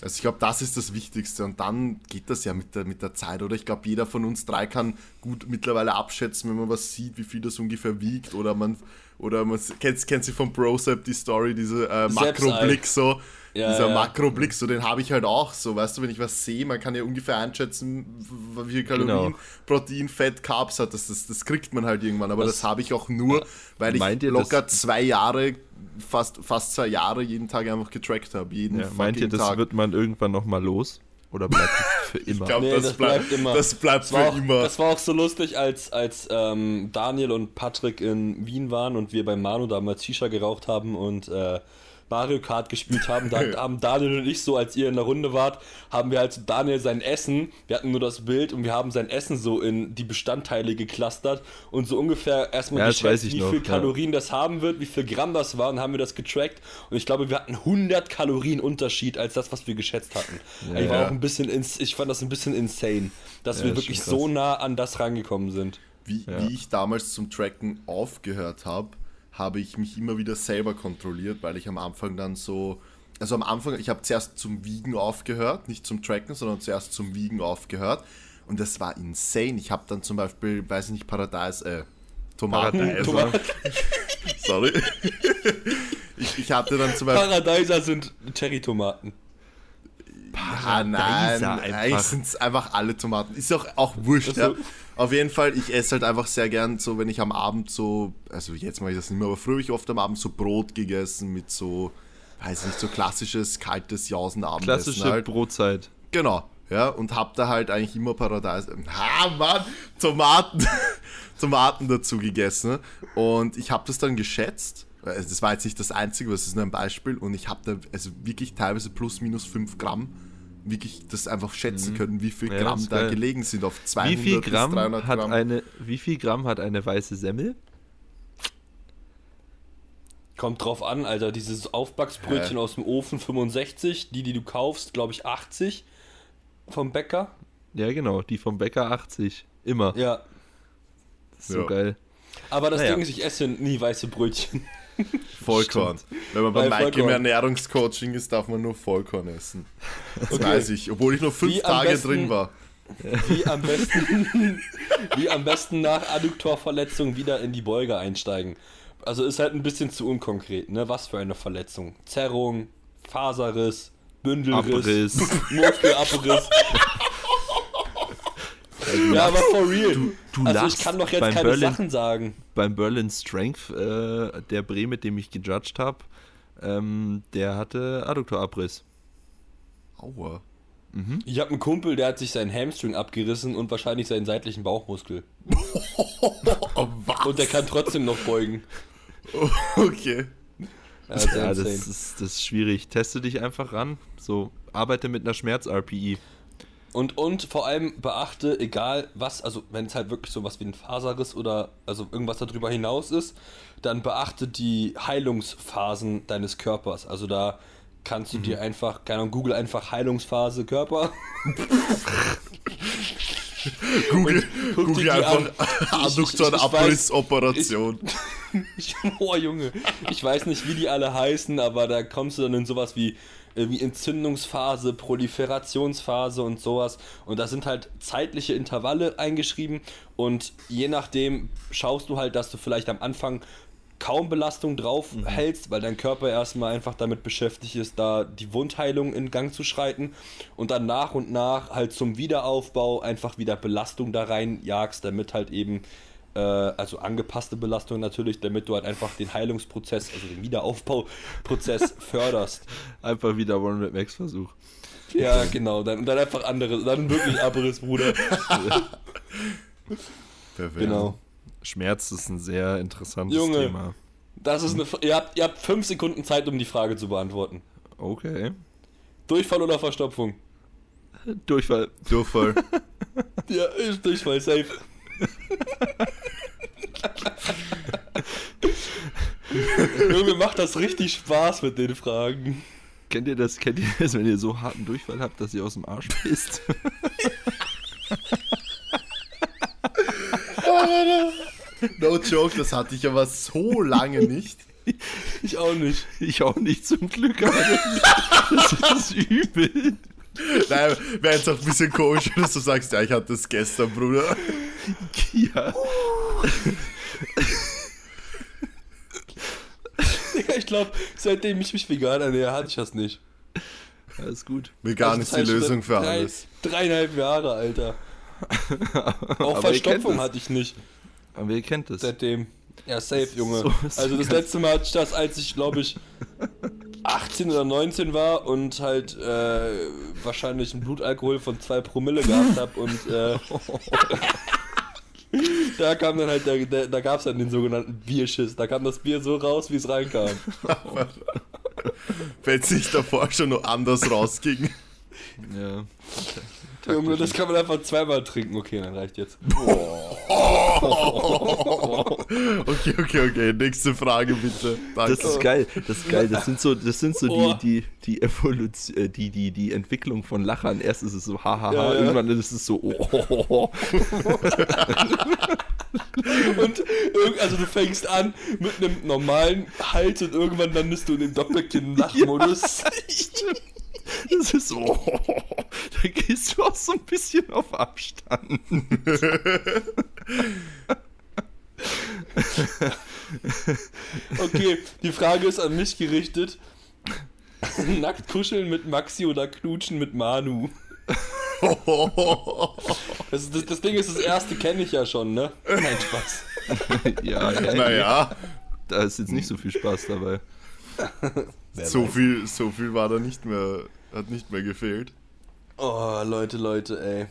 B: Also ich glaube, das ist das Wichtigste und dann geht das ja mit der, mit der Zeit, oder? Ich glaube, jeder von uns drei kann gut mittlerweile abschätzen, wenn man was sieht, wie viel das ungefähr wiegt oder man oder man kennt, kennt sie vom Brosep die Story, diese äh. Makroblick so.
C: Ja,
B: Dieser
C: ja.
B: Makroblick, so den habe ich halt auch. So, weißt du, wenn ich was sehe, man kann ja ungefähr einschätzen, wie viel Kalorien,
A: Genau.
B: Protein, Fett, Carbs hat. Das, das, das kriegt man halt irgendwann. Aber das,
C: Das-
B: habe ich auch nur, weil ich
A: Meint ihr,
B: locker
A: das-
B: zwei Jahre, fast, fast zwei Jahre jeden Tag einfach getrackt habe. Jeden
A: Ja, meint ihr, das
B: Tag.
A: wird man irgendwann nochmal los? Oder bleibt es für <laughs> immer?
B: Ich glaube,
C: Nee,
B: das,
C: das
B: bleibt,
C: bleibt immer.
B: Das bleibt
C: Das
B: für
C: war, auch,
B: immer.
C: das war auch so lustig, als, als ähm, Daniel und Patrick in Wien waren und wir beim Manu damals Shisha geraucht haben und äh, Mario Kart gespielt haben. Da haben Daniel und ich so, als ihr in der Runde wart, haben wir halt so Daniel sein Essen, wir hatten nur das Bild und wir haben sein Essen so in die Bestandteile geklustert und so ungefähr erstmal
A: Ja, das weiß
C: geschätzt,
A: ich
C: wie
A: noch,
C: viel
A: ja.
C: Kalorien das haben wird, wie viel Gramm das war und haben wir das getrackt und ich glaube, wir hatten 100 Kalorien Unterschied als das, was wir geschätzt hatten.
A: Ja,
C: ich war
B: ja.
C: auch ein bisschen, ins, ich fand das ein bisschen insane, dass
A: Ja,
C: wir
A: ist
C: wirklich so nah an das rangekommen sind.
B: Wie,
A: Ja.
B: wie ich damals zum Tracken aufgehört habe, habe ich mich immer wieder selber kontrolliert, weil ich am Anfang dann so. Also am Anfang, ich habe zuerst zum Wiegen aufgehört, nicht zum Tracken, sondern zuerst zum Wiegen aufgehört. Und das war insane. Ich habe dann zum Beispiel, weiß ich nicht, Paradise, äh, Tomaten.
A: Paradeiser.
C: Tomaten. <laughs>
B: Sorry. ich, ich hatte dann zum Beispiel.
C: Paradeiser sind Cherry-Tomaten.
B: Ah, nein,
A: einfach.
B: sind einfach alle Tomaten. Ist auch, auch wurscht,
C: Also-
B: ja. Auf jeden Fall, ich esse halt einfach sehr gern so, wenn ich am Abend so, also jetzt mache ich das nicht mehr, aber früher habe ich oft am Abend so Brot gegessen mit so, weiß nicht, so klassisches, kaltes Jausenabendessen
A: Klassische
B: halt.
A: Brotzeit.
B: Genau, ja, und hab da halt eigentlich immer Paradise, ha, Mann, Tomaten, <laughs> Tomaten dazu gegessen. Und ich habe das dann geschätzt. Also das war jetzt nicht das Einzige, das ist nur ein Beispiel. Und ich habe da also wirklich teilweise plus minus 5 Gramm wirklich das einfach schätzen können, wie viel
A: Mhm. Ja,
B: Gramm da
A: geil.
B: gelegen sind auf 200
A: Wie viel
B: bis
A: Gramm
B: 300
A: hat
B: Gramm.
A: eine, wie viel Gramm hat eine weiße Semmel?
C: Kommt drauf an, Alter. Dieses Aufbacksbrötchen
B: Hä?
C: aus dem Ofen 65, die, die du kaufst, glaube ich 80 vom Bäcker.
A: Ja, genau, die vom Bäcker 80. Immer.
C: Ja.
A: Das ist so
B: Ja.
A: geil.
C: Aber das
A: Naja.
C: Ding ist, ich esse nie weiße Brötchen. <laughs>
B: Vollkorn. Wenn man bei
C: Bei
B: Mike im. Ernährungscoaching ist, darf man nur Vollkorn essen. Das
C: Okay.
B: weiß ich, obwohl ich nur fünf
C: Wie
B: Tage
C: besten-
B: drin war.
C: Wie am besten, <laughs> wie am besten nach Adduktorverletzung wieder in die Beuge einsteigen. Also ist halt ein bisschen zu unkonkret, ne? Was für eine Verletzung? Zerrung, Faserriss, Bündelriss,
A: Abriss.
C: Muskelabriss. <laughs> ja, aber for real.
A: du
C: also ich kann doch jetzt keine
A: Berlin-
C: Sachen sagen.
A: Beim Berlin Strength, äh, der Bre, mit dem ich gejudged habe, ähm, der hatte Adduktorabriss.
B: Aua.
C: Ich habe einen Kumpel, der hat sich seinen Hamstring abgerissen und wahrscheinlich seinen seitlichen Bauchmuskel. <laughs>
B: Oh, was?
C: Und der kann trotzdem noch beugen. <laughs>
B: Okay.
C: Ja, sehr
A: Ja, das ist, das ist schwierig. Teste dich einfach ran. So, arbeite mit einer Schmerz-RPI.
C: Und, und vor allem beachte, egal was, also wenn es halt wirklich sowas wie ein Faserriss oder also irgendwas darüber hinaus ist, dann beachte die Heilungsphasen deines Körpers. Also da kannst du dir einfach, keine Ahnung, Google einfach Heilungsphase Körper. <laughs> <laughs> <laughs>
B: Google, Google einfach
C: an. <laughs> Ich- ich-
B: Adduktoren
C: ich- ich weiß-
B: Abrissoperation. <laughs>
C: Ich, oh Junge, ich weiß nicht, wie die alle heißen, aber da kommst du dann in sowas wie, wie Entzündungsphase, Proliferationsphase und sowas. Und da sind halt zeitliche Intervalle eingeschrieben und je nachdem schaust du halt, dass du vielleicht am Anfang kaum Belastung drauf hältst, weil dein Körper erstmal einfach damit beschäftigt ist, da die Wundheilung in Gang zu schreiten und dann nach und nach halt zum Wiederaufbau einfach wieder Belastung da rein jagst, damit halt eben äh, also angepasste Belastung natürlich, damit du halt einfach den Heilungsprozess, also den Wiederaufbauprozess <laughs> förderst.
A: Einfach wieder One Rep Max Versuch.
C: Ja, genau, dann, dann einfach andere, dann wirklich Abriss, Bruder. <laughs> <laughs>
B: Perfekt.
C: Genau.
A: Schmerz ist ein sehr interessantes
C: Junge.
A: Thema.
C: Das ist eine, ihr habt, ihr habt fünf Sekunden Zeit, um die Frage zu beantworten.
A: Okay.
C: Durchfall oder Verstopfung?
A: Durchfall.
B: Durchfall. <laughs>
C: Ja, ist Durchfall, safe. <laughs> Junge, macht das richtig Spaß mit den Fragen.
A: Kennt ihr das? Kennt ihr das, wenn ihr so harten Durchfall habt, dass ihr aus dem Arsch pisst? <laughs> <laughs>
B: No joke, das hatte ich aber so lange nicht.
C: Ich auch nicht.
A: Ich auch nicht zum Glück, aber das, das ist übel.
B: Nein, wäre jetzt auch ein bisschen komisch, dass du sagst, ja, ich hatte das gestern, Bruder.
A: Ja.
C: Ich glaube, seitdem ich mich vegan ernähre, hatte ich das nicht.
A: Alles gut.
B: Vegan ist die
C: Also das heißt,
B: Lösung für
C: drei,
B: alles.
C: Dreieinhalb Jahre, Alter. <laughs> Auch Verstopfung hatte ich nicht
A: Aber ihr kennt es.
C: seitdem. Ja, safe, Junge.
A: So
C: also das letzte Mal hatte ich das, als ich, glaube ich, 18 oder 19 war und halt äh, wahrscheinlich einen Blutalkohol von 2 Promille gehabt habe und äh, <laughs> da kam dann halt, der, der, da gab es dann den sogenannten Bierschiss. Da kam das Bier so raus, wie es reinkam.
B: Wenn es nicht davor schon noch anders rausging.
A: Ja. <laughs>
C: Junge, das kann man einfach zweimal trinken. Okay, dann reicht jetzt. <laughs>
B: Okay, okay, okay. Nächste Frage bitte. Danke.
A: Das ist geil, das ist geil. Das sind so, das sind so
C: Oh.
A: die, die, die Evolution, äh, die, die, die Entwicklung von Lachern. Erst ist es so hahaha,
C: Ja, ja.
A: irgendwann ist es so oh. <laughs>
C: Und also du fängst an mit einem normalen Hals und irgendwann landest du in dem Doppelkinn-Lachmodus. <laughs>
A: Das ist so, oh, <laughs> da gehst du auch so ein bisschen auf Abstand.
C: Okay, die Frage ist an mich gerichtet. Nackt kuscheln mit Maxi oder knutschen mit Manu? <laughs> Das, das, das Ding ist, das erste kenne ich ja schon, ne? Nein, Spaß. <laughs>
A: ja, ja,
B: naja,
A: da ist jetzt nicht so viel Spaß dabei.
B: so viel, so viel war da nicht mehr, hat nicht mehr gefehlt.
C: Oh, Leute, Leute, ey.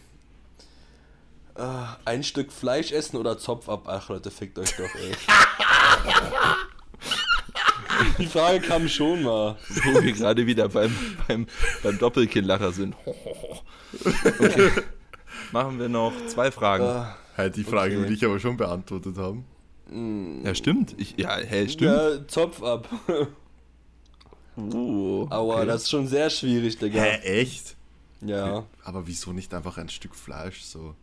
C: Ah, Ein Stück Fleisch essen oder Zopf ab? Ach, Leute, fickt euch doch, ey. <laughs> Die Frage kam schon mal.
A: Wo wir gerade wieder beim, beim, beim Doppelkinnlacher sind. <laughs> Okay. Machen wir noch zwei Fragen.
C: Ah,
B: Halt, die Frage
C: Okay.
B: will ich aber schon beantwortet haben.
A: Ja, stimmt. Ich, ja, hä, stimmt.
C: Ja, Zopf ab. <laughs>
A: Oh,
C: Aua,
A: okay.
C: das ist schon sehr schwierig, Digga.
B: Hä, echt?
C: Ja.
B: Aber wieso nicht einfach ein Stück Fleisch so?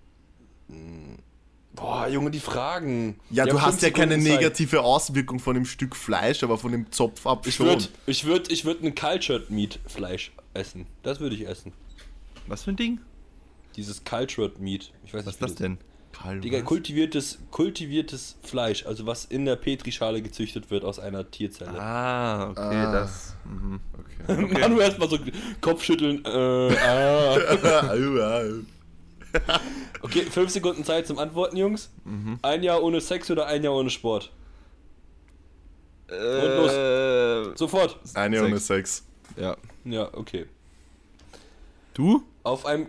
C: Boah, Junge, die Fragen.
B: Ja,
C: Die
B: du hast ja keine negative Auswirkung von dem Stück Fleisch, aber von dem Zopf ab
C: Ich
B: schon.
C: würde ich würd, ich würd ein Cultured Meat Fleisch essen. Das würde ich essen.
A: Was für ein Ding?
C: Dieses Cultured Meat. Ich weiß
A: Was ist
C: nicht,
A: das denn?
B: Karl,
C: Digga,
B: was?
C: kultiviertes, kultiviertes Fleisch, also was in der Petrischale gezüchtet wird aus einer Tierzelle.
A: Ah, okay,
B: Ah.
A: das. Mhm.
B: Okay. <laughs>
C: Manu erstmal so Kopfschütteln. Äh, <laughs> ah. <laughs> Okay, fünf Sekunden Zeit zum Antworten, Jungs.
A: Mhm.
C: Ein Jahr ohne Sex oder ein Jahr ohne Sport?
A: Äh,
C: Sofort.
B: Eine
A: Sechs.
B: ohne Sex.
A: ja.
C: Ja, okay.
A: Du?
C: Auf einem.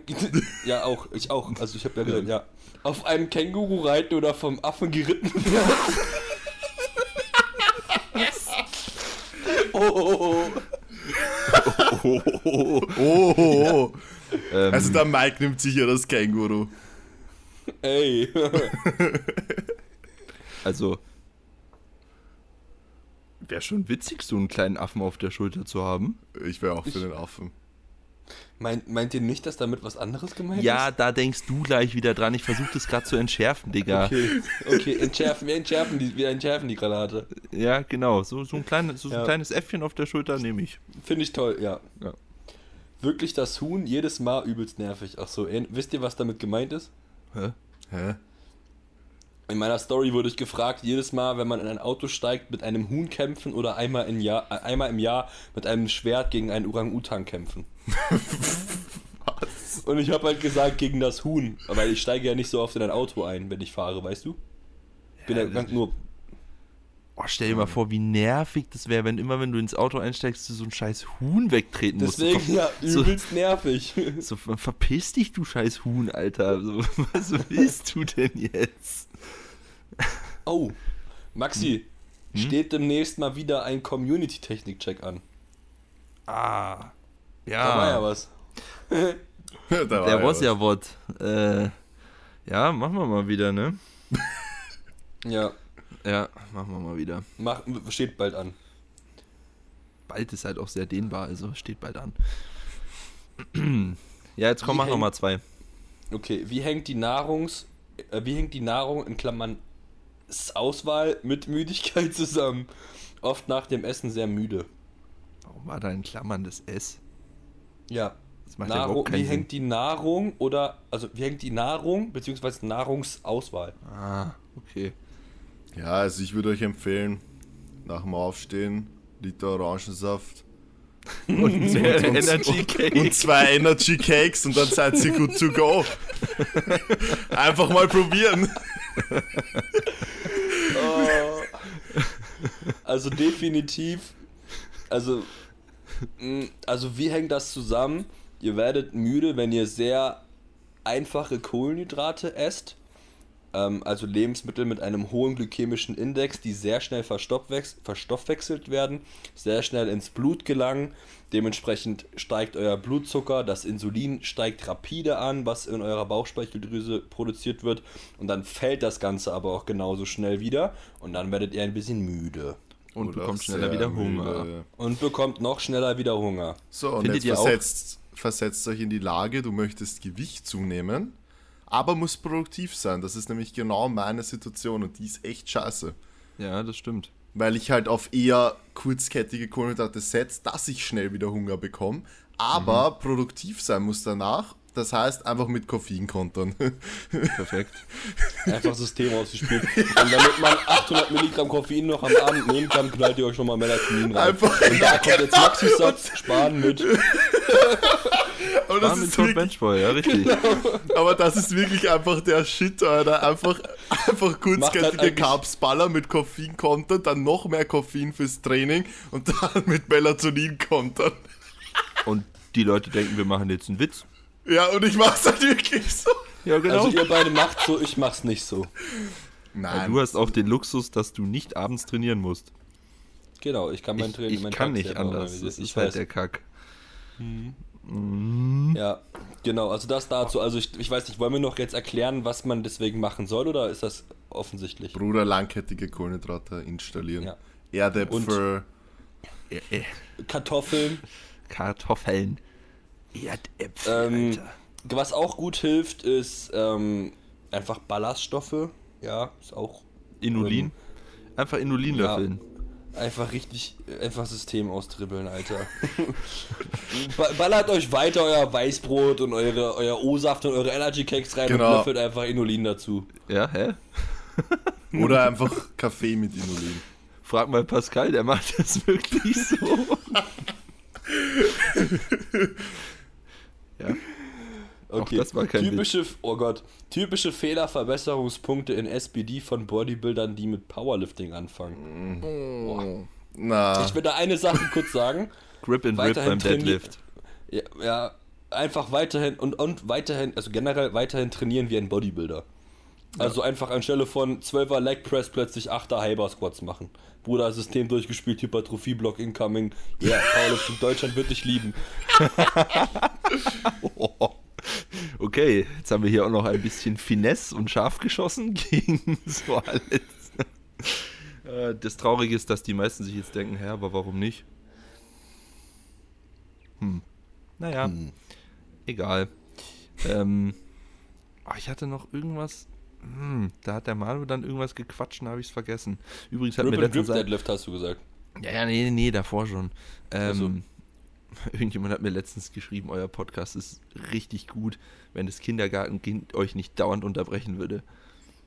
C: Ja, auch. Ich auch. Also, ich habe ja gesagt, ja. Auf einem Känguru reiten oder vom Affen geritten werden. oh, oh, oh.
A: Oh, oh, oh.
B: Oh, oh, oh.
A: Ähm,
B: Also der Mike nimmt sicher das Känguru.
C: Ey.
A: also. Wäre schon witzig, so einen kleinen Affen auf der Schulter zu haben.
B: Ich wäre auch für
C: Ich-
B: den Affen.
C: Meint, meint ihr nicht, dass damit was anderes gemeint
A: Ja,
C: ist?
A: da denkst du gleich wieder dran. Ich versuche das gerade zu entschärfen, Digga.
C: Okay, okay, entschärfen, wir entschärfen die, wir entschärfen die Granate.
A: Ja, genau. So, so, ein, kleines, so, so
C: Ja.
A: ein kleines Äffchen auf der Schulter nehme ich.
C: Finde ich toll, ja.
A: Ja.
C: Wirklich das Huhn jedes Mal übelst nervig. Ach so, wisst ihr, was damit gemeint ist?
A: Hä?
B: Hä?
C: In meiner Story wurde ich gefragt, jedes Mal, wenn man in ein Auto steigt, mit einem Huhn kämpfen oder einmal im Jahr, äh, einmal im Jahr mit einem Schwert gegen einen Orang-Utan kämpfen.
B: Was? <laughs>
C: Und ich habe halt gesagt, gegen das Huhn. Weil ich steige ja nicht so oft in ein Auto ein, wenn ich fahre, weißt du? Ich bin ja,
A: Ja,
C: nur.
A: Oh, stell dir mal vor, wie nervig das wäre, wenn immer, wenn du ins Auto einsteigst, du so ein scheiß Huhn wegtreten musst.
C: Deswegen
A: So,
C: ja, <laughs>
A: so-
C: übelst nervig.
A: So, ver- verpiss dich, du scheiß Huhn, Alter. So, <laughs> was willst du denn jetzt?
C: Oh, Maxi,
A: Hm?
C: steht demnächst mal wieder ein Community-Technik-Check an.
A: Ah.
C: Da war ja <laughs>
A: Ja.
C: was.
B: Da war
A: Der
B: ja
A: was
B: was.
A: ja Wort. Äh, ja, machen wir mal wieder, ne? <laughs>
C: Ja,
A: Ja, machen wir mal wieder.
C: mach, steht bald an.
A: Bald ist halt auch sehr dehnbar, also steht bald an. <clears throat> ja, jetzt komm,
C: Wie
A: mach noch
C: hängt-
A: mal zwei.
C: Okay, wie hängt die Nahrungs, äh, wie hängt die Nahrung in Klammern Auswahl mit Müdigkeit <laughs> zusammen? Oft nach dem Essen sehr müde.
A: Warum war da in Klammern das S?
C: Ja. Nahrung, wie
A: Sinn.
C: hängt die Nahrung oder also wie hängt die Nahrung bzw. Nahrungsauswahl?
A: Ah, okay.
B: Ja, also ich würde euch empfehlen, nach dem Aufstehen, Liter Orangensaft,
A: Und <laughs>
B: und,
A: Energy
B: und,
A: Cake.
B: und zwei Energy Cakes und dann seid ihr good to go. Einfach mal probieren.
C: Also definitiv, also, also wie hängt das zusammen? Ihr werdet müde, wenn ihr sehr einfache Kohlenhydrate esst. Ähm, also Lebensmittel mit einem hohen glykämischen Index, die sehr schnell verstoffwechselt werden, sehr schnell ins Blut gelangen. Dementsprechend steigt euer Blutzucker, das Insulin steigt rapide an, was in eurer Bauchspeicheldrüse produziert wird. Und dann fällt das Ganze aber auch genauso schnell wieder. Und dann werdet ihr ein bisschen müde.
A: Und bekommt schneller wieder Hunger.
B: müde.
C: Und bekommt noch schneller wieder Hunger.
B: So, und
A: Findet
B: jetzt versetzt, versetzt euch in die Lage, du möchtest Gewicht zunehmen, aber musst produktiv sein. Das ist nämlich genau meine Situation und die ist echt scheiße.
A: Ja, das stimmt.
B: Weil ich halt auf eher kurzkettige Kohlenhydrate setze, dass ich schnell wieder Hunger bekomme, aber
A: Mhm.
B: produktiv sein muss danach. Das heißt, einfach mit Koffein kontern.
A: Perfekt. <laughs>
C: Einfach System ausgespielt. Und damit man 800 Milligramm Koffein noch am Abend nehmen kann, knallt ihr euch schon mal Melatonin rein.
B: Einfach-
C: Und da kommt jetzt Maxi-Satz, sparen mit. <laughs>
B: aber, das ist wirklich,
A: Benchboy, ja, richtig.
B: aber das ist wirklich einfach der Shit, Alter. Einfach, einfach kurzkettige
C: halt
B: Carbs ballern mit Koffin kontern, dann noch mehr Koffein fürs Training und dann mit Melatonin kontern.
A: Und die Leute denken, wir machen jetzt einen Witz.
B: Ja, und ich mach's halt wirklich so.
A: Ja, genau.
C: Also ihr beide macht so, ich mach's nicht so.
B: Nein.
A: du hast auch den Luxus, dass du nicht abends trainieren musst.
C: Genau, ich kann mein
A: Ich,
C: Training,
A: ich
C: mein
A: kann
C: Tag
A: nicht anders. Das
C: Ich
A: ist halt
C: weiß.
A: der Kack.
C: Ja, genau, also das dazu. Also ich, ich weiß nicht, wollen wir noch jetzt erklären, was man deswegen machen soll oder ist das offensichtlich?
B: Bruder, langkettige Kohlenhydrate installieren.
C: Ja.
B: Erdäpfel.
A: Äh, äh,
C: Kartoffeln.
A: Kartoffeln. Erdäpfel,
C: Ähm,
A: Alter.
C: was auch gut hilft, ist ähm, einfach Ballaststoffe. Ja, ist auch
A: Inulin. Einfach Inulin
C: Ja.
A: löffeln.
C: Einfach richtig, einfach System austribbeln, Alter. <laughs> Ba- Ballert euch weiter euer Weißbrot und eure, euer O-Saft und eure Energy Cakes rein
B: Genau.
C: und löffelt einfach Inulin dazu.
A: Ja, hä? <laughs>
B: Oder einfach Kaffee mit Inulin.
A: Frag mal Pascal, der macht das wirklich so. <laughs> ja,
C: Okay.
A: das war kein
C: typische, oh Gott, typische Fehlerverbesserungspunkte in SBD von Bodybuildern, die mit Powerlifting anfangen.
B: Na,
C: Ich will da eine Sache kurz sagen. <laughs>
A: Grip and Rip
C: Weiterhin
A: beim
C: traini-
A: Deadlift.
C: Ja, ja, einfach weiterhin und, und weiterhin, also generell weiterhin trainieren wie ein Bodybuilder. Also einfach anstelle von 12er Leg Press plötzlich 8er Hyper Squats machen. Bruder, System durchgespielt, Hypertrophie Block incoming. Ja, <laughs> yeah, Powerlifting Deutschland wird dich lieben. <laughs>
A: Okay, jetzt haben wir hier auch noch ein bisschen Finesse und scharf geschossen gegen <laughs> so alles. Äh, Das Traurige ist, dass die meisten sich jetzt denken, hä, aber warum nicht? Hm. Naja, egal. Ähm, ah, ich hatte noch irgendwas. Hm, da hat der Manu dann irgendwas gequatscht und habe ich es vergessen. Übrigens hat
C: Rip
A: mir
C: Grip
A: letztens ein-
C: Deadlift hast du gesagt.
A: ja, ja, nee, nee, davor schon. Ähm,
C: Also. <laughs>
A: Irgendjemand hat mir letztens geschrieben, euer Podcast ist richtig gut, wenn das Kindergartenkind euch nicht dauernd unterbrechen würde.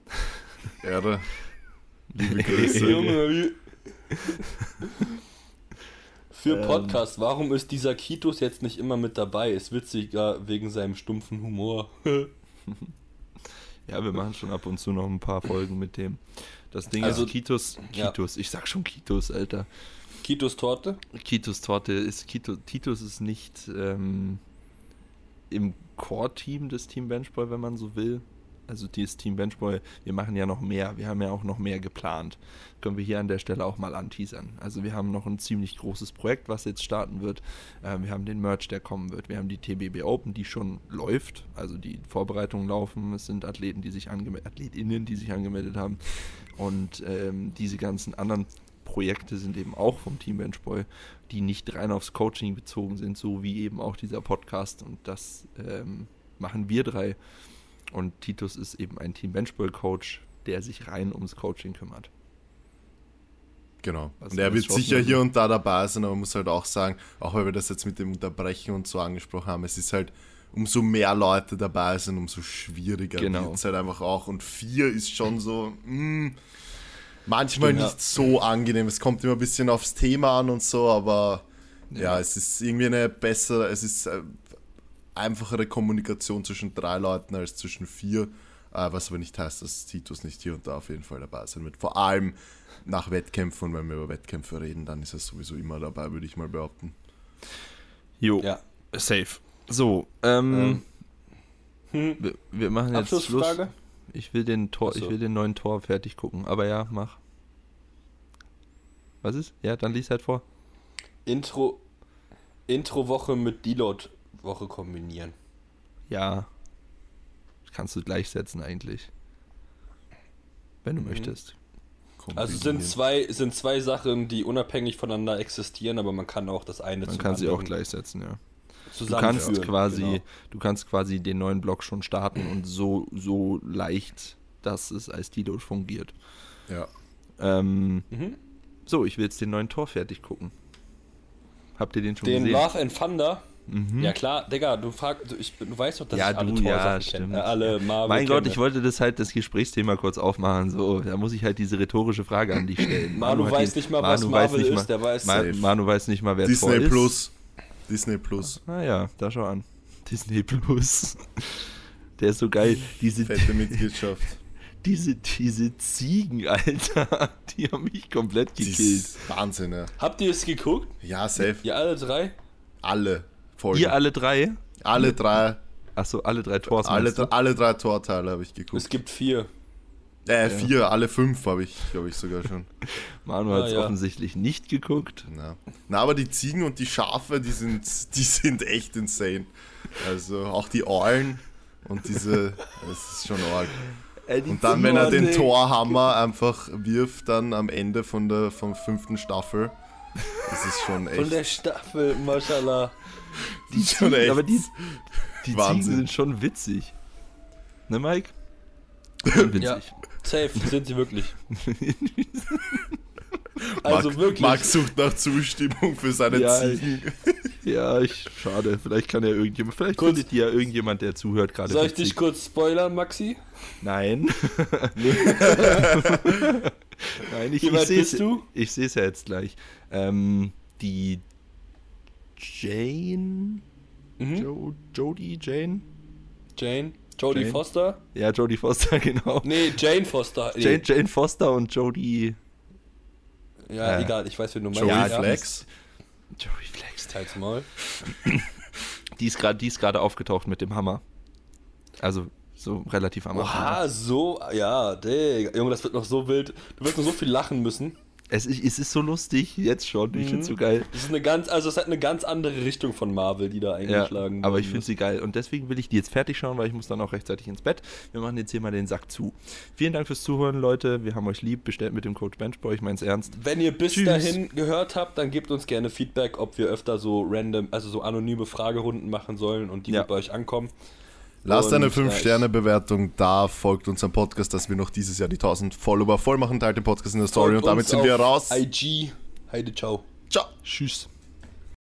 A: <laughs>
B: Erde. Liebe <laughs> Grüße.
C: Junge, wie. Für
A: Ähm.
C: Podcast, warum ist dieser Kitos jetzt nicht immer mit dabei? Ist witziger wegen seinem stumpfen Humor.
A: Ja, wir machen schon ab und zu noch ein paar Folgen mit dem. Das Ding
C: Also,
A: ist Kitos,
C: ja.
A: Kitos, ich sag schon Kitos, Alter.
C: Kitos Torte?
A: Kitos Torte ist, Kito, Titus ist nicht ähm, im Core-Team des Team Benchboy, wenn man so will. Also dieses Team Benchboy, wir machen ja noch mehr, wir haben ja auch noch mehr geplant. Können wir hier an der Stelle auch mal anteasern. Also wir haben noch ein ziemlich großes Projekt, was jetzt starten wird. Ähm, wir haben den Merch, der kommen wird. Wir haben die TBB Open, die schon läuft. Also die Vorbereitungen laufen. Es sind Athleten, die sich angemeldet, AthletInnen, die sich angemeldet haben. Und ähm, diese ganzen anderen Projekte sind eben auch vom Team Benchboy, die nicht rein aufs Coaching bezogen sind, so wie eben auch dieser Podcast. Und das ähm, machen wir drei. Und Titus ist eben ein Team Benchboy Coach, der sich rein ums Coaching kümmert.
B: Genau.
A: Was
B: Und er wird sicher hier und da dabei sein, aber man muss halt auch sagen, auch weil wir das jetzt mit dem Unterbrechen und so angesprochen haben, es ist halt, umso mehr Leute dabei sind, umso schwieriger
A: Genau.
B: wird es halt einfach auch. Und vier ist schon so, mh, manchmal
C: Stimmt, ja.
B: nicht so angenehm. Es kommt immer ein bisschen aufs Thema an und so, aber ja, es ist irgendwie eine bessere, es ist äh, einfachere Kommunikation zwischen drei Leuten als zwischen vier. Äh, was aber nicht heißt, dass Titus nicht hier und da auf jeden Fall dabei sein wird. Vor allem nach Wettkämpfen und wenn wir über Wettkämpfe reden, dann ist er sowieso immer dabei, würde ich mal behaupten.
A: Jo,
C: Ja.
A: safe. So, ähm,
C: Hm.
A: wir, wir machen jetzt Schluss.
C: Abschlussfrage?
A: Ich will den Tor,
C: so.
A: ich will den neuen Tor fertig gucken. Aber ja, mach. Was ist? Ja, dann lies halt vor.
C: Intro, Intro-Woche mit Deload-Woche kombinieren.
A: Ja. Kannst du gleichsetzen eigentlich. Wenn du
C: Mhm.
A: möchtest.
C: Also sind zwei, sind zwei Sachen, die unabhängig voneinander existieren, aber man kann auch das eine
A: Man kann sie auch gleichsetzen, ja. Du kannst quasi,
C: Genau.
A: du kannst quasi den neuen Block schon starten und so, so leicht, dass es als Deload fungiert.
B: Ja.
A: Ähm,
C: Mhm.
A: so, ich will jetzt den neuen Tor fertig gucken. Habt ihr den schon
C: Den
A: gesehen?
C: Love and Thunder.
A: Mhm.
C: Ja klar, Digga, du, frag, du, ich, du weißt doch, dass
A: Ja,
C: ich alle
A: du, ja, stimmt.
C: kenne. Alle Marvel
A: mein Gott,
C: kenne.
A: ich wollte das halt das Gesprächsthema kurz aufmachen. So, da muss ich halt diese rhetorische Frage an dich stellen. <clears throat>
C: Manu
A: hat
C: weiß nicht mal, was
A: weiß
C: Marvel ist,
A: mal-
C: der weiß
A: Ma
B: safe.
A: Manu weiß nicht mal, wer Thor
B: Disney
A: ist.
B: Plus. Disney Plus.
A: Ah ja, da schau an. <laughs> Disney Plus. Der ist so geil. Diese,
B: Fette <laughs> Mitgliedschaft.
A: diese, diese Ziegen, Alter, <laughs> die haben mich komplett gekillt.
B: ist Wahnsinn, ja.
C: Habt ihr es geguckt?
B: Ja, safe.
C: Ihr alle drei?
B: Alle Folgen.
A: Ihr alle drei?
B: alle drei,
A: Achso, alle drei Tors.
B: alle, alle drei Torteile habe ich geguckt.
C: Es gibt vier.
B: Äh, vier, alle fünf habe ich, glaube ich, sogar schon. <laughs>
A: Manu
C: Ah,
A: hat es
C: ja.
A: offensichtlich nicht geguckt.
B: Na. Na, aber die Ziegen und die Schafe, die sind, <laughs> die sind echt insane. Also auch die Eulen und diese, <laughs> das ist schon arg. Und dann, wenn er den. Torhammer einfach wirft, dann am Ende von der vom fünften Staffel, das ist schon echt.
C: Von der Staffel, mashallah.
A: Die
B: Schon
A: Ziegen,
B: echt
A: aber die, die
B: Wahnsinn.
A: Ziegen sind schon witzig. Ne, Mike? Schon witzig.
C: Ja, safe, sind sie wirklich. <laughs> Also
B: Marc,
C: wirklich.
B: Marc sucht nach Zustimmung für seine
A: Ja,
B: Ziegen.
A: Ja, ich, schade. Vielleicht kann ja irgendjemand, vielleicht
C: Kurz-
A: findet ja irgendjemand, der zuhört, gerade
C: Soll ich dich
A: witzig.
C: kurz spoilern, Maxi?
A: Nein. <laughs> Nein, ich? Ich sehe es ja jetzt gleich. Ähm, die Jane?
C: Mhm.
A: Jo, Jodie? Jane?
C: Jane? Jodie
A: Jane.
C: Foster?
A: Ja, Jodie Foster, <laughs> genau.
C: Nee, Jane Foster. Nee.
A: Jane, Jane Foster und Jodie.
C: Ja,
A: Äh,
C: egal, ich weiß, wen du meinst.
B: Joey
A: Ja.
B: Flex. <laughs>
A: Jodie Flex.
C: Halt's Maul. <laughs>
A: Die ist gerade, die ist gerade aufgetaucht mit dem Hammer. Also so relativ am Anfang.
C: Oha, so, ja, Digga. Junge, das wird noch so wild. Du wirst noch so viel lachen müssen.
A: Es ist, es ist so lustig, jetzt schon. Ich
C: Mhm.
A: find's so geil.
C: Das ist eine ganz, also es hat eine ganz andere Richtung von Marvel, die da
A: Ja,
C: eingeschlagen
A: aber
C: worden
A: ich finde sie geil. Und deswegen will ich die jetzt fertig schauen, weil ich muss dann auch rechtzeitig ins Bett. Wir machen jetzt hier mal den Sack zu. Vielen Dank fürs Zuhören, Leute. Wir haben euch lieb. Bestellt mit dem Code Benchboy. Ich mein's ernst.
C: Wenn ihr bis
A: Tschüss.
C: dahin gehört habt, dann gebt uns gerne Feedback, ob wir öfter so random, also so anonyme Fragerunden machen sollen und die
A: Ja.
C: bei euch ankommen.
B: Lasst eine
C: ja, ich-
B: 5-Sterne-Bewertung da, folgt unserem Podcast, dass wir noch dieses Jahr die 1000 Follower voll machen, teilt den Podcast in der Story
C: Folgt
B: und damit sind wir raus.
C: IG. Heide, ciao.
B: Ciao.
A: Tschüss.